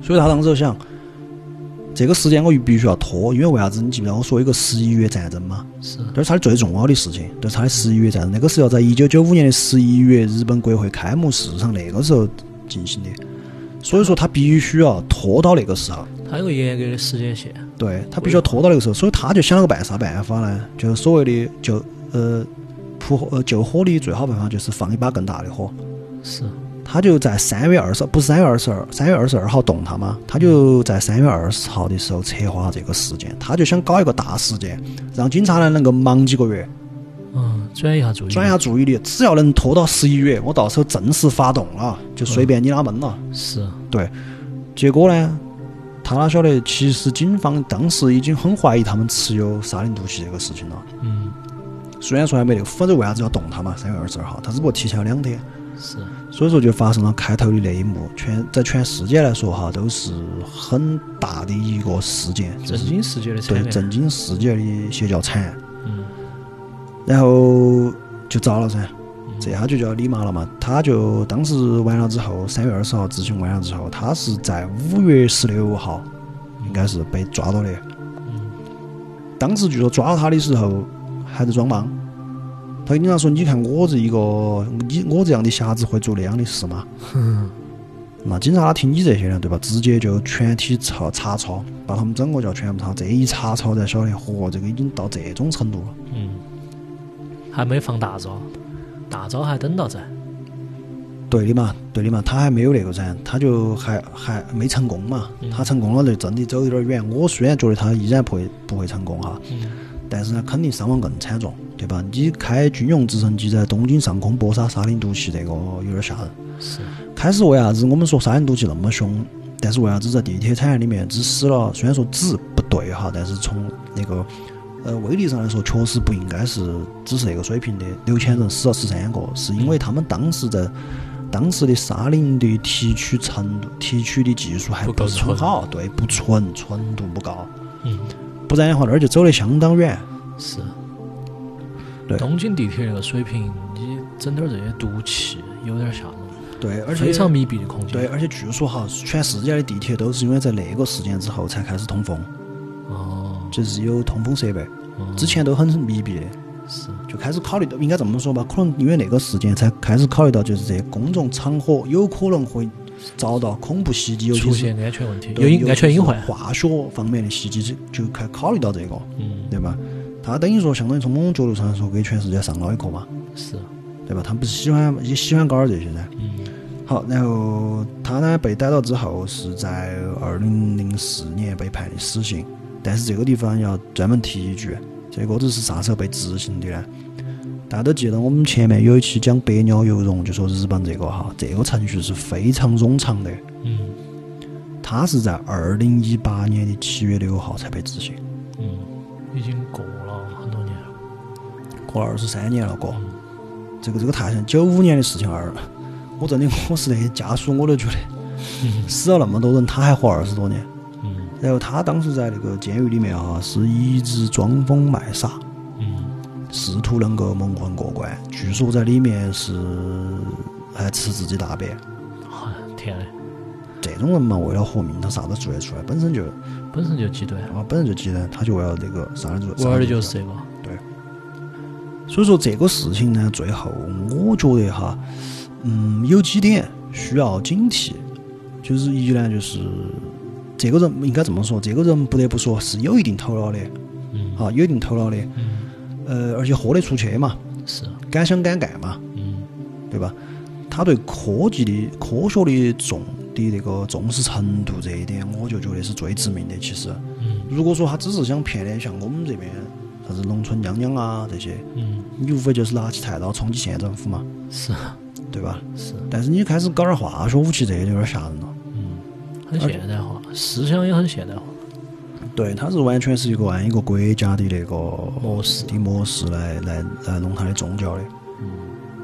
所以他当时就想，这个时间我必须要拖，因为为啥子？你记不记得我说有个十一月战争嘛？是，这是他的最重要的事情，就是他的十一月战争，那个是要在一九九五年的十一月日本国会开幕式上那个时候进行的，所以说他必须要拖到那个时候。它有个严格的时间线。对他必须要拖到那个时候，所以他就想了个办啥办法呢？就是所谓的就呃扑火呃救火的最好办法就是放一把更大的火。是，他就在三月二十，不是三月二十二，三月二十二号动他吗？他就在三月二十号的时候策划这个事件，他就想搞一个大事件，让警察呢能够忙几个月，嗯，转移一下注意。转移下注意力。只要能拖到十一月，我到时候正式发动了，就随便你哪闷了。是，对，结果呢，他哪晓得，其实警方当时已经很怀疑他们持有沙林毒气这个事情了。嗯，虽然说还没那个，否则为啥子要动他嘛？三月二十二号，他只不过提前了两天。是，所以说就发生了开头的那一幕，全在全世界来说哈，都是很大的一个事件，震惊世界的。对震惊世界的邪教惨案。嗯，然后就遭了噻，这下就叫李麻了嘛。他就当时完了之后，三月二十号执行完了之后，他是在五月十六号应该是被抓到的。嗯当时据说抓到他的时候还在装莽，他跟警察说：“你看我这一个你我这样的瞎子会做那样的事吗？”那警察他听你这些呢，对吧？直接就全体查查抄，把他们整个叫全部查。这一查抄才晓得，嚯，这个已经到这种程度了。嗯，还没放大招，大招还等到在。对的嘛，对的嘛，他还没有那个噻，他就还还没成功嘛。他成功了，就真的走有点远。我虽然觉得他依然不会不会成功哈，嗯，但是呢，肯定伤亡更惨重，对吧？你开军用直升机在东京上空搏杀沙林毒气，这个有点吓人。是，开始为啥子我们说沙林毒气那么凶？但是为啥子在地铁产业里面只死了？虽然说只不对哈，但是从那个呃威力上来说，确实不应该是只是那个水平的。六千人死了十三个，是因为他们当时在当时的沙林的提取程度、提取的技术还不是很好，对，不纯，纯度不高。嗯，不然的话，那儿就走得相当远。是。对。东京地铁那个水平，你整点儿这些毒气，有点吓人。对，而且非常密闭的空间。对，而且据说哈，全世界的地铁都是因为在那个事件之后才开始通风，哦，就是有通风设备，哦。之前都很密闭的，是，就开始考虑到应该这么说吧，可能因为那个事件才开始考虑到，就是这些公众场合有可能会遭到恐怖袭击，尤其是出现安全问题，有安全隐患。化学方面的袭击，就就开考虑到这个，嗯，对吧？他等于说，相当于从某种角度上来说，给全世界上了一课嘛，是，对吧？他们不是喜欢也喜欢搞点这些噻。嗯，好，然后他呢被逮到之后是在二零零四年被判的死刑，但是这个地方要专门提一句，这个子是啥时候被执行的呢？大家都记得我们前面有一期讲百鸟游龙，就说日本这个哈，这个程序是非常冗长的，嗯，他是在二零一八年的七月六号才被执行，嗯，已经过。过了二十三年了，哥，这个这个太像九五年的事情二，我真的 我是那些家属我都觉得 死了那么多人，他还活二十多年。嗯然后他当时在那个监狱里面啊，是一直装疯卖傻，嗯，试图能够蒙混过关。据说在里面是还吃自己大便。好天嘞，这种人嘛，为了活命，他啥都做得出来，本身就本身就极端，啊，本身就极端，他就为了那个啥子做。玩的就是这个。所以说这个事情呢，最后我觉得哈，嗯，有几点需要警惕，就是一呢，就是这个人应该这么说，这个人不得不说是有一定头脑的，嗯。啊，有一定头脑的，嗯，呃，而且豁得出去嘛，是，敢想敢干嘛，嗯。对吧？他对科技的科学的重的那个重视程度这一点，我就觉得是最致命的。其实，嗯。如果说他只是想骗点像我们这边啥子农村娘娘啊这些，嗯。你无非就是拿起菜刀冲击县政府嘛，是。对吧？是，但是你开始搞点化学武器，这个就有点吓人了。嗯很现代化，思想也很现代化。对，它是完全是一个按一个国家的那个模式。的模式来来来弄它的宗教的。嗯。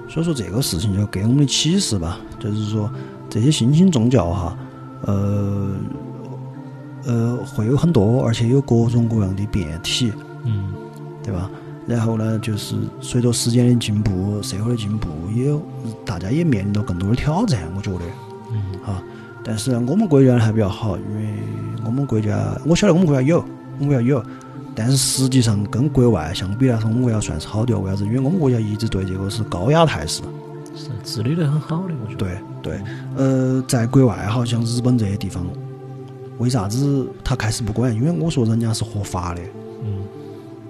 所以说这个事情就给我们的启示吧，就是说这些新兴宗教哈，呃呃会有很多，而且有各种各样的变体，嗯对吧？然后呢，就是随着时间的进步，社会的进步，也有大家也面临到更多的挑战，我觉得。嗯啊，但是呢，我们国家还比较好，因为我们国家我晓得我们国家有，我们国家有，但是实际上跟国外相比来说，我们国家算是好的。为啥子？因为我们国家一直对这个是高压态势。是治理得很好的，我觉得。对对，呃，在国外好，像日本这些地方，为啥子他开始不管？因为我说人家是合法的，嗯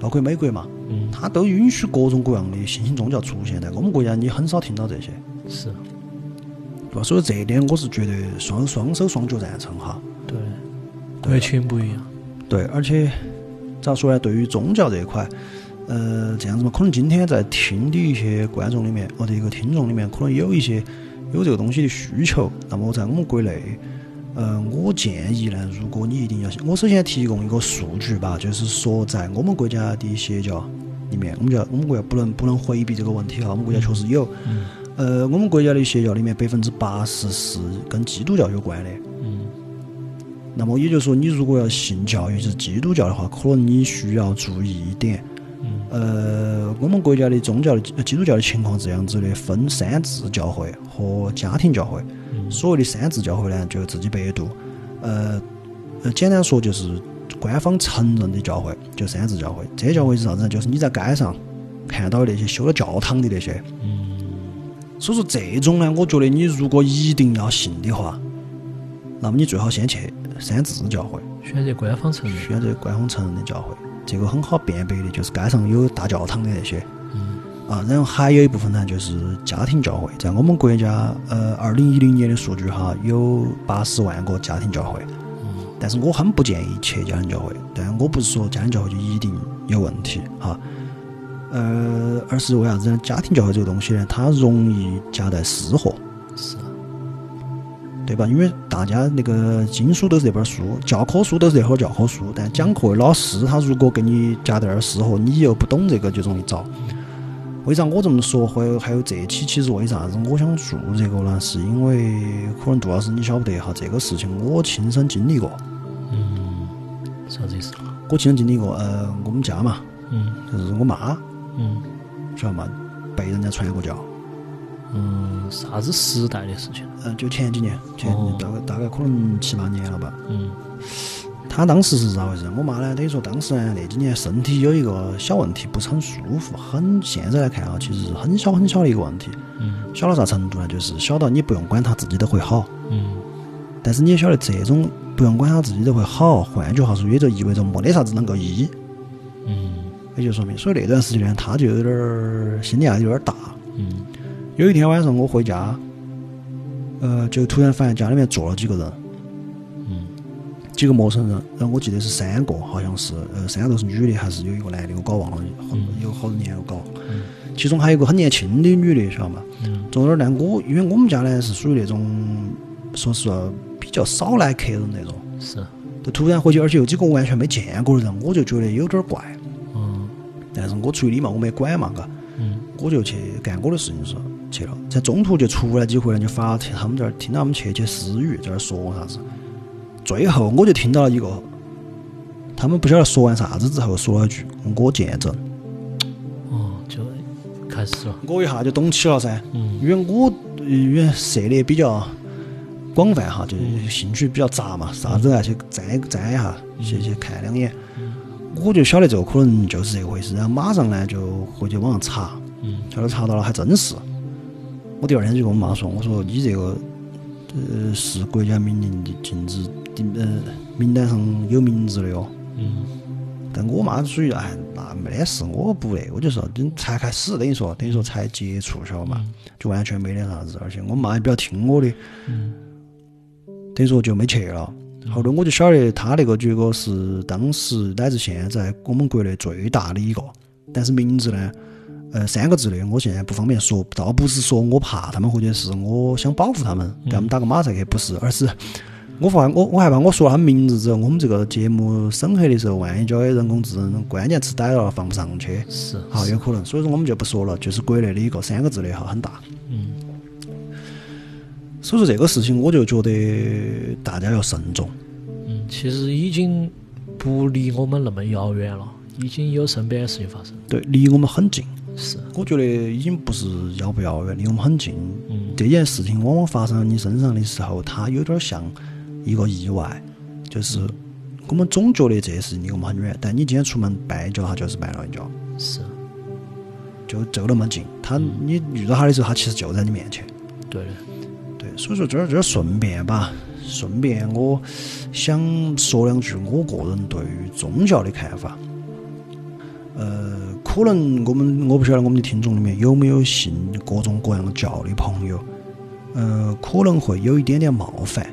包括美国嘛，嗯，他都允许各种各样的新兴宗教出现。在我们国家，你很少听到这些，是，对吧？所以这一点我是觉得双双手双脚赞成哈。对，国情不一样。对，而且咋说呢？对于宗教这一块，呃，这样子嘛，可能今天在听的一些观众里面，或者一个听众里面，可能有一些有这个东西的需求。那么在我们国内，呃，我建议呢，如果你一定要，我首先提供一个数据吧，就是说在我们国家的邪教里面，我们叫我们国家不能不能回避这个问题哈，我们国家确实有。嗯呃，我们国家的邪教里面百分之八十是跟基督教有关的。嗯那么也就是说，你如果要信教，尤其是基督教的话，可能你需要注意一点。嗯呃，我们国家的宗教的呃基督教的情况是这样子的，分三自教会和家庭教会。嗯所谓的三自教会呢，就自己百度。呃呃，简单说就是官方承认的教会，就三自教会。这些教会是啥子呢？就是你在街上看到那些修了教堂的那些。嗯所以说这种呢，我觉得你如果一定要信的话，那么你最好先去三自教会。选择官方承认。选择官方承认的教会，这个很好辨别的，就是街上有大教堂的那些。嗯啊，然后还有一部分呢，就是家庭教会，在我们国家，呃，二零一零年的数据哈，有八十万个家庭教会。嗯但是我很不建议去家庭教会，但我不是说家庭教会就一定有问题哈，呃，而是为啥子呢？家庭教会这个东西呢，它容易夹带私货，是。对吧？因为大家那个经书都是这本书，教科书都是这本儿教科书，但讲课的老师他如果给你夹带点儿私货，你又不懂这个，就容易遭。为啥我这么说？还有还有这期，其实为啥子我想做这个呢？是因为可能杜老师你晓不得哈，这个事情我亲身经历过，嗯，啥子意思？我亲身经历过。呃，我们家嘛，嗯就是我妈，嗯晓得嘛，被人家传过教。嗯，啥子时代的事情？嗯，就前几年，前几年哦大概大概可能七八年了吧。嗯他当时是咋回事？我妈呢，等于说当时呢那几年身体有一个小问题，不是很舒服，很现在来看啊，其实是很小很小的一个问题，嗯小到啥程度呢？就是小到你不用管他自己都会好，嗯但是你也晓得这种不用管他自己都会好，换句话说，也就意味着没得啥子能够医，嗯也就说明，所以那段时间呢，他就有点儿心理压力有点儿大。嗯有一天晚上我回家，呃，就突然发现家里面坐了几个人，嗯。几个陌生人，然后我记得是三个，好像是，呃，三个都是女的，还是有一个男的，我搞忘了，好有好多年我搞。嗯。其中还有一个很年轻的女的，晓得嘛？嗯。坐那儿呢，我因为我们家呢是属于那种，说实话比较少来客人那种，是。就突然回去，而且有几个完全没见过的人，我就觉得有点儿怪。嗯。但是我出于礼貌，我没管嘛，嘎，嗯。我就去干我的事情是去了，在中途就出来几回呢，就发现他们在那儿听到他们窃窃私语，在那儿说啥子。最后我就听到了一个，他们不晓得说完啥子之后，说了一句“我见证哦，就开始了”，。我一下就懂起了噻，嗯因为我呃因为涉猎比较广泛哈，就是兴趣比较杂嘛，啥子都要去沾沾一下，去去看两眼。我就晓得这个可能就是这个回事，然后马上呢就回去网上查，嗯后来查到了，还真是。我第二天就跟我妈说，我说你这个呃是国家明令的禁止的呃名单上有名字的哟。嗯但我妈属于哎那没得事，我不那，我就说等才开始，等于说等于说才接触，晓得嘛，就完全没得啥子，而且我妈也比较听我的，嗯。等于说就没去了。后头我就晓得他那个结果是当时乃至现在我们国内最大的一个，但是名字呢，呃，三个字的，我现在不方便说，倒不是说我怕他们或者是我想保护他们，给他们打个马赛克，不是，而是我发我我害怕我说他们名字之后，我们这个节目审核的时候，万一交给人工智能关键词逮到了放不上去，是，好有可能。所以说我们就不说了，就是国内的一个三个字的哈，很大。嗯，所以说这个事情，我就觉得大家要慎重。嗯，其实已经不离我们那么遥远了，已经有身边的事情发生。对，离我们很近。是，我觉得已经不是遥不遥远，离我们很近。嗯，这件事情往往发生在你身上的时候，它有点像一个意外，就是我们总觉得这些事情离我们很远，但你今天出门绊一脚，它就是绊了一脚，是，就就那么近。他你遇到他的时候，他其实就在你面前。对的，对，所以说这儿这儿顺便吧，顺便我想说两句我个人对于宗教的看法。呃，可能我们我不晓得我们的听众里面有没有信各种各样的教的朋友，呃，可能会有一点点冒犯，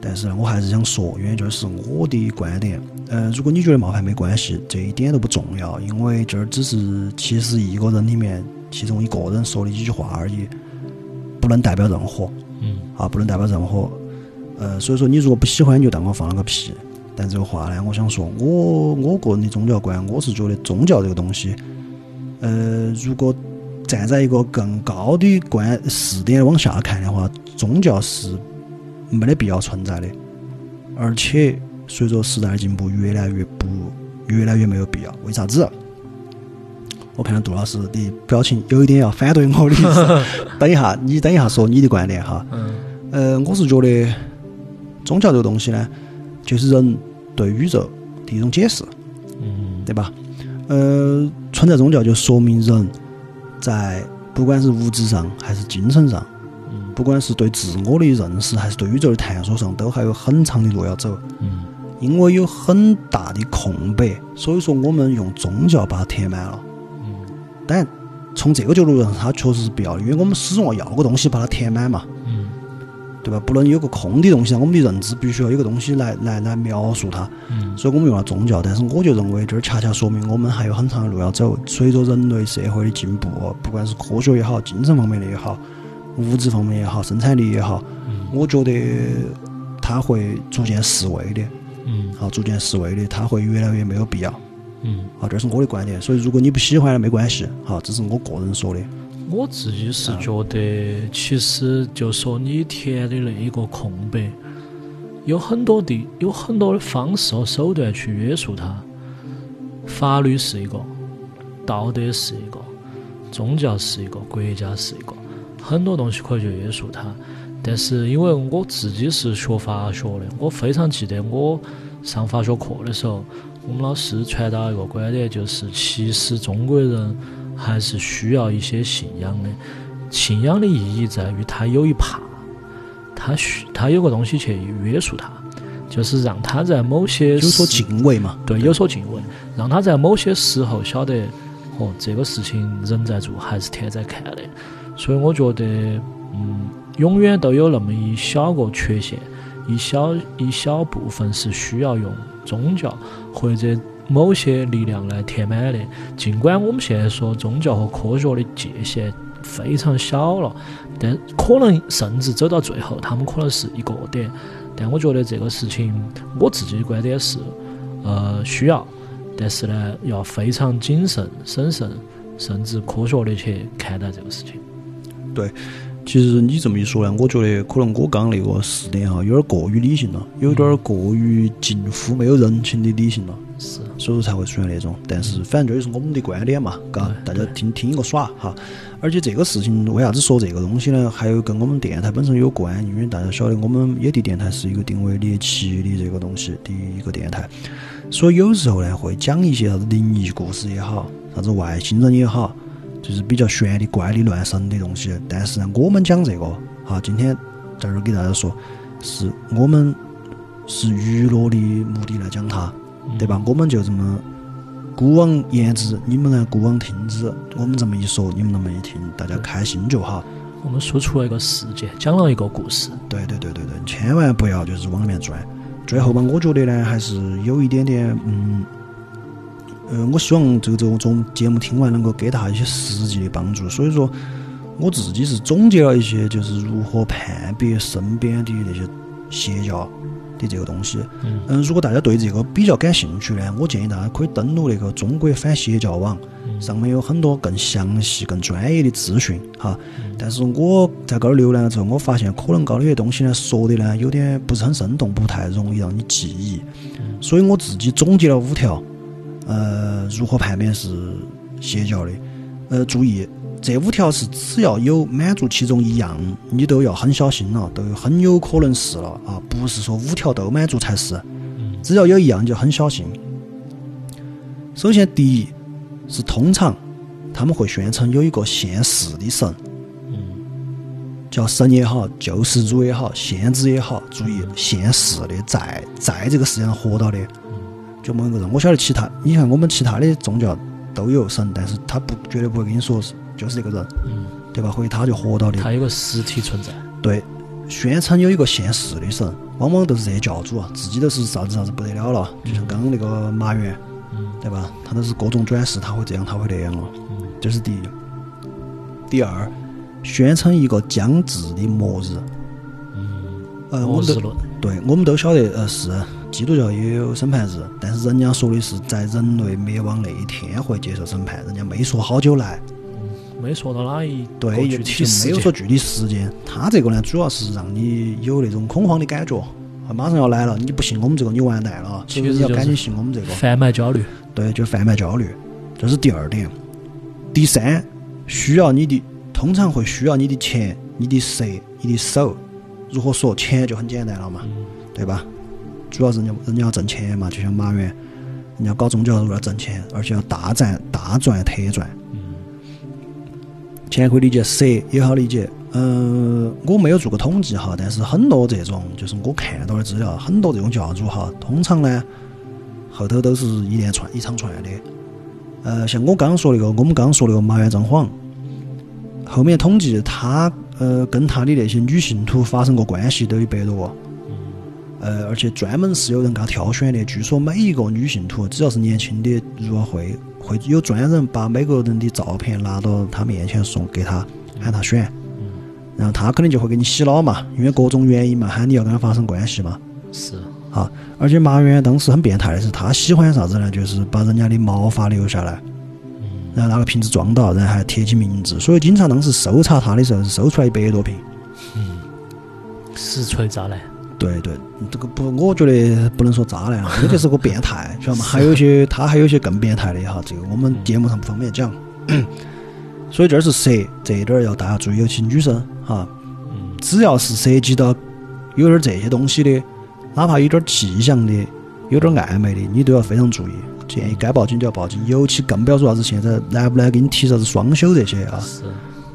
但是呢，我还是想说，因为这是我的观点。呃，如果你觉得冒犯没关系，这一点都不重要，因为这儿只是七十亿个人里面其中一个人说的几句话而已，不能代表任何。嗯，啊，不能代表任何。呃，所以说你如果不喜欢，你就当我放了个屁。但这个话呢，我想说，我我个人的宗教观，我是觉得宗教这个东西，呃，如果站在一个更高的观视点往下看的话，宗教是没得必要存在的，而且随着时代的进步，越来越不，越来越没有必要。为啥子？我看到杜老师的表情有一点要反对我的意思。等一下，你等一下说你的观点哈。嗯，呃，我是觉得宗教这个东西呢，就是人对宇宙的一种解释，嗯，对吧？呃，存在宗教就说明人在不管是物质上还是精神上，嗯，不管是对自我的认识还是对宇宙的探索上，都还有很长的路要走。嗯，因为有很大的空白，所以说我们用宗教把它填满了。嗯，但从这个角度上，它确实是必要的，因为我们始终要要个东西把它填满嘛。嗯，对吧？不能有个空的东西，我们的认知必须要有个东西来来来描述它。嗯，所以我们用了宗教，但是我就认为这儿恰恰说明我们还有很长的路要走。随着人类社会的进步，不管是科学也好，精神方面的也好，物质方面也好，生产力也好，我觉得它会逐渐式微的，嗯，好，逐渐式微的，它会越来越没有必要。嗯，好，这是我的观点。所以如果你不喜欢没关系，好，这是我个人说的。我自己是觉得，其实就说你填的那一个空白，有很多的有很多的方式和手段去约束它。法律是一个，道德是一个，宗教是一个，国家是一个，很多东西可以去约束它。但是因为我自己是学法学的，我非常记得我上法学课的时候，我们老师传达一个观点，就是其实中国人还是需要一些信仰的。信仰的意义在于他有一怕，他需他有个东西去约束他，就是让他在某些有所敬畏嘛。对有所敬畏，让他在某些时候晓得，哦，这个事情人在做还是天在看的。所以我觉得，嗯，永远都有那么一小个缺陷，一小一小部分是需要用宗教或者某些力量来填满的。尽管我们现在说宗教和科学的界限非常小了，但可能甚至走到最后，他们可能是一个点。但我觉得这个事情，我自己的观点是，呃，需要，但是呢，要非常谨慎、审慎，甚至科学的去看待这个事情。对其实你这么一说呢，我觉得可能我刚那个试点哈，有点过于理性了，有点过于近乎没有人情的理性了，是，所以说才会出现那种。但是反正这就是我们的观点嘛，嘎，大家听听一个耍哈。而且这个事情为啥子说这个东西呢？还有跟我们电台本身有关，因为大家晓得我们野地电台是一个定位猎奇的这个东西的一个电台，所以有时候呢会讲一些啥子灵异故事也好，啥子外星人也好。就是比较玄的、怪力乱神的东西。但是呢，我们讲这个，哈，今天在这儿给大家说，是我们是娱乐的目的来讲它，对吧？我们就这么孤往言之，你们呢孤往听之。我们这么一说，你们那么一听，大家开心就好。我们说出了一个事件，讲了一个故事。对对对对对，千万不要就是往里面钻。最后吧，我觉得呢，还是有一点点，嗯。呃，我希望这个这种节目听完能够给大家一些实际的帮助，所以说我自己是总结了一些，就是如何判别身边的那些邪教的这个东西。嗯，如果大家对这个比较感兴趣呢，我建议大家可以登录那个中国反邪教网，上面有很多更详细、更专业的资讯哈。但是我在这儿浏览了之后，我发现可能高头有些东西呢，说的呢有点不是很生动，不太容易让你记忆。所以我自己总结了五条，呃，如何判别是邪教的？呃，注意。这五条是只要有满足其中一样，你都要很小心了，都很有可能是了啊！不是说五条都满足才是，只要有一样就很小心。首先，第一是通常他们会宣称有一个现世的神，嗯叫神也好，救世主也好，先知也好，注意现世的，在在这个世界上活到的，就某一个人。我晓得其他，你看我们其他的宗教都有神，但是他不绝对不会跟你说是。就是这个人，嗯，对吧？或者他就活到的，他有个实体存在。对，宣称有一个现世的神，往往都是这些教主啊，自己都是啥子啥子不得了了。就像刚刚那个马原，嗯，对吧？他都是各种转世，他会这样，他会那样了。嗯，这是第一。第二，宣称一个将至的末日。嗯，呃，我们都对，我们都晓得，呃，是基督教也有审判日，但是人家说的是在人类灭亡那一天会接受审判，人家没说好久来。没说到哪一对，就没有说具体时间。他这个呢，主要是让你有那种恐慌的感觉，马上要来了，你不信我们这个，你完蛋了。其实你要赶紧信我们这个。贩卖焦虑。对，就是贩卖焦虑，这是第二点。第三，需要你的，通常会需要你的钱、你的舌、你的手。如何说？钱就很简单了嘛，对吧？主要是人家人家要挣钱嘛，就像马原，人家搞宗教是为了挣钱，而且要大赚大赚特赚。钱可以理解，色也好理解。嗯，我没有做过统计哈，但是很多这种就是我看到的资料，很多这种教主哈，通常呢后头都是一连串一长串的。呃，像我刚刚说那个，我们刚刚说那个麻原彰晃，后面统计他呃跟他的那些女信徒发生过关系都有百多个。呃，而且专门是有人给他挑选的。据说每一个女信徒，只要是年轻的入了会，会有专人把每个人的照片拿到他面前送给他，喊他选。然后他肯定就会给你洗脑嘛，因为各种原因嘛，喊你要跟他发生关系嘛。是。啊，而且马原当时很变态的是，他喜欢啥子呢？就是把人家的毛发留下来，然后拿个瓶子装到，然后还贴起名字。所以警察当时搜查他的时候，是搜出来一百多瓶。嗯。实锤渣男。对对，这个不，我觉得不能说渣男啊，这就是个变态，晓得吗？还有些，他还有些更变态的哈，这个我们节目上不方便讲。所以这儿是蛇，这一点儿要大家注意，尤其女生哈，只要是涉及到有点这些东西的，哪怕有点迹象的、有点暧昧的，你都要非常注意。建议该报警就要报警，尤其更不要说啥子现在来不来给你提啥子双休这些啊，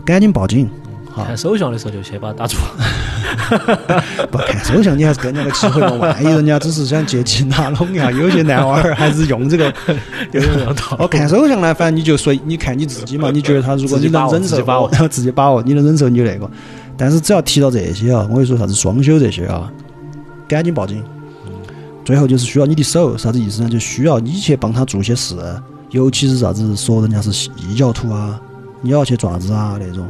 赶紧报警。看手相的时候就先把他打住。不看手相，你还是跟人家个契合嘛。万一人家只是想借机拿拢一下，有些男娃儿还是用这个。哦，看手相呢，反正你就随你看你自己嘛。你觉得他如果你能忍受，然后自己把握，你能忍受你就那个。但是只要提到这些啊，我跟你说啥子双休这些啊，赶紧报警。最后就是需要你的手，啥子意思呢？就需要你去帮他做些事，尤其是啥子说人家是异教徒啊，你要去爪子啊那种。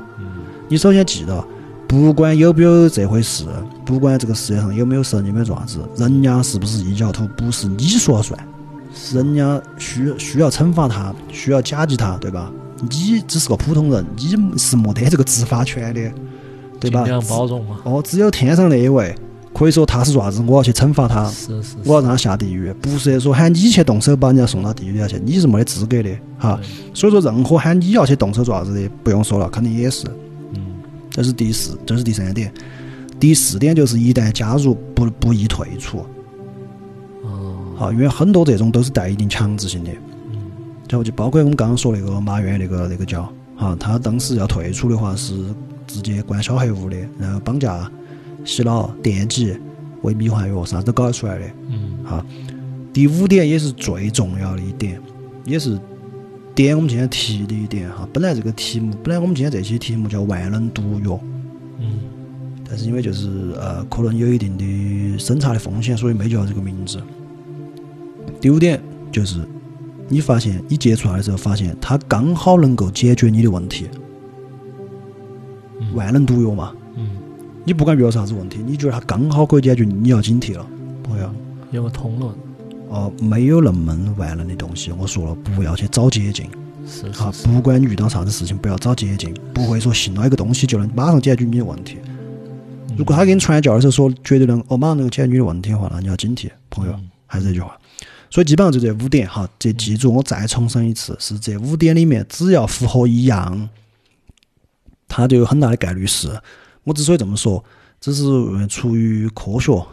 你首先记得。不管有没有这回事，不管这个世界上有没有神，有没有爪子，人家是不是异教徒，不是你说了算，是人家需需要惩罚他，需要甲级他，对吧？你只是个普通人，你是没得这个执法权的，对吧？尽量包容嘛。哦，只有天上那一位可以说他是爪子，我要去惩罚他，是是，我要让他下地狱，不是说喊你去动手把人家送到地狱里去，你是没得资格的哈。所以说，任何喊你要去动手爪子的，不用说了，肯定也是。这是第四，这是第三点。第四点就是一旦加入，不不宜退出。哦。好，因为很多这种都是带一定强制性的。嗯。然后就包括我们刚刚说那个马原那个那个叫，哈，他当时要退出的话是直接关小黑屋的，然后绑架、洗脑、电击、喂迷幻药，啥子都搞得出来的。嗯。好，第五点也是最重要的一点，也是。点我们今天提的一点哈，本来这个题目，本来我们今天这期题目叫万能毒药，嗯，但是因为就是呃，可能有一定的审查的风险，所以没叫这个名字。第五点就是，你发现你接触它的时候，发现它刚好能够解决你的问题，万能毒药嘛，嗯，你不管遇到啥子问题，你觉得它刚好可以解决，你要警惕了，朋友。有个通论，哦，没有那么万能的东西。我说了，不要去找捷径。是哈，不管遇到啥子事情，不要找捷径，不会说信了一个东西就能马上解决你的问题。如果他给你传教的时候说绝对能哦马上能够解决你的问题的话，那你要警惕，朋友，还是这句话。所以基本上就这五点哈，这记住，我再重申一次，是这五点里面只要符合一样，它就有很大的概率是。我之所以这么说，只是呃出于科学，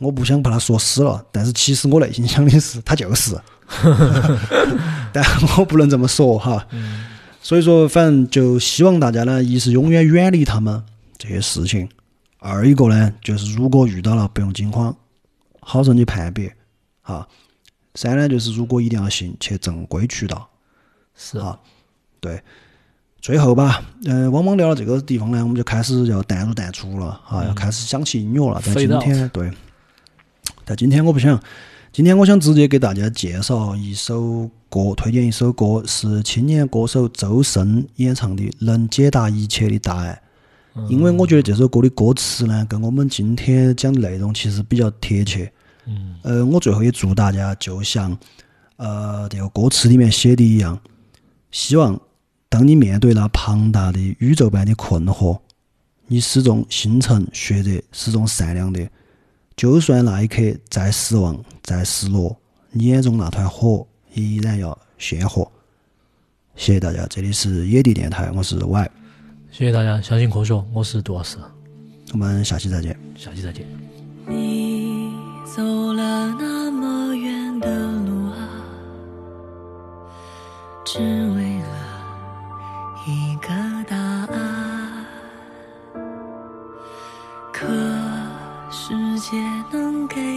我不想把它说死了，但是其实我内心想的是，它就是。但我不能这么说哈。所以说，反正就希望大家呢，一是永远远离他们这些事情，二一个呢，就是如果遇到了，不用惊慌，好生去判别，哈。三呢，就是如果一定要信，去正规渠道，是啊，对。最后吧，呃，往往聊到这个地方呢，我们就开始要淡入淡出了，哈，要开始想起音乐了。但今天对，但今天我不想，今天我想直接给大家介绍一首歌，推荐一首歌，是青年歌手周深演唱的《能解答一切的答案》。因为我觉得这首歌的歌词呢，跟我们今天讲的内容其实比较贴切。嗯，呃，我最后也祝大家，就像呃这个歌词里面写的一样，希望当你面对那庞大的宇宙般的困惑，你始终心诚血热，始终善良的，就算那一刻再失望、再失落，你眼中那团火依然要鲜活。谢谢大家，这里是野地电台，我是 Y，谢谢大家，相信科学，我是杜老师，我们下期再见。下期再见。你走了那么远的路啊，只为了一个答案。可世界能给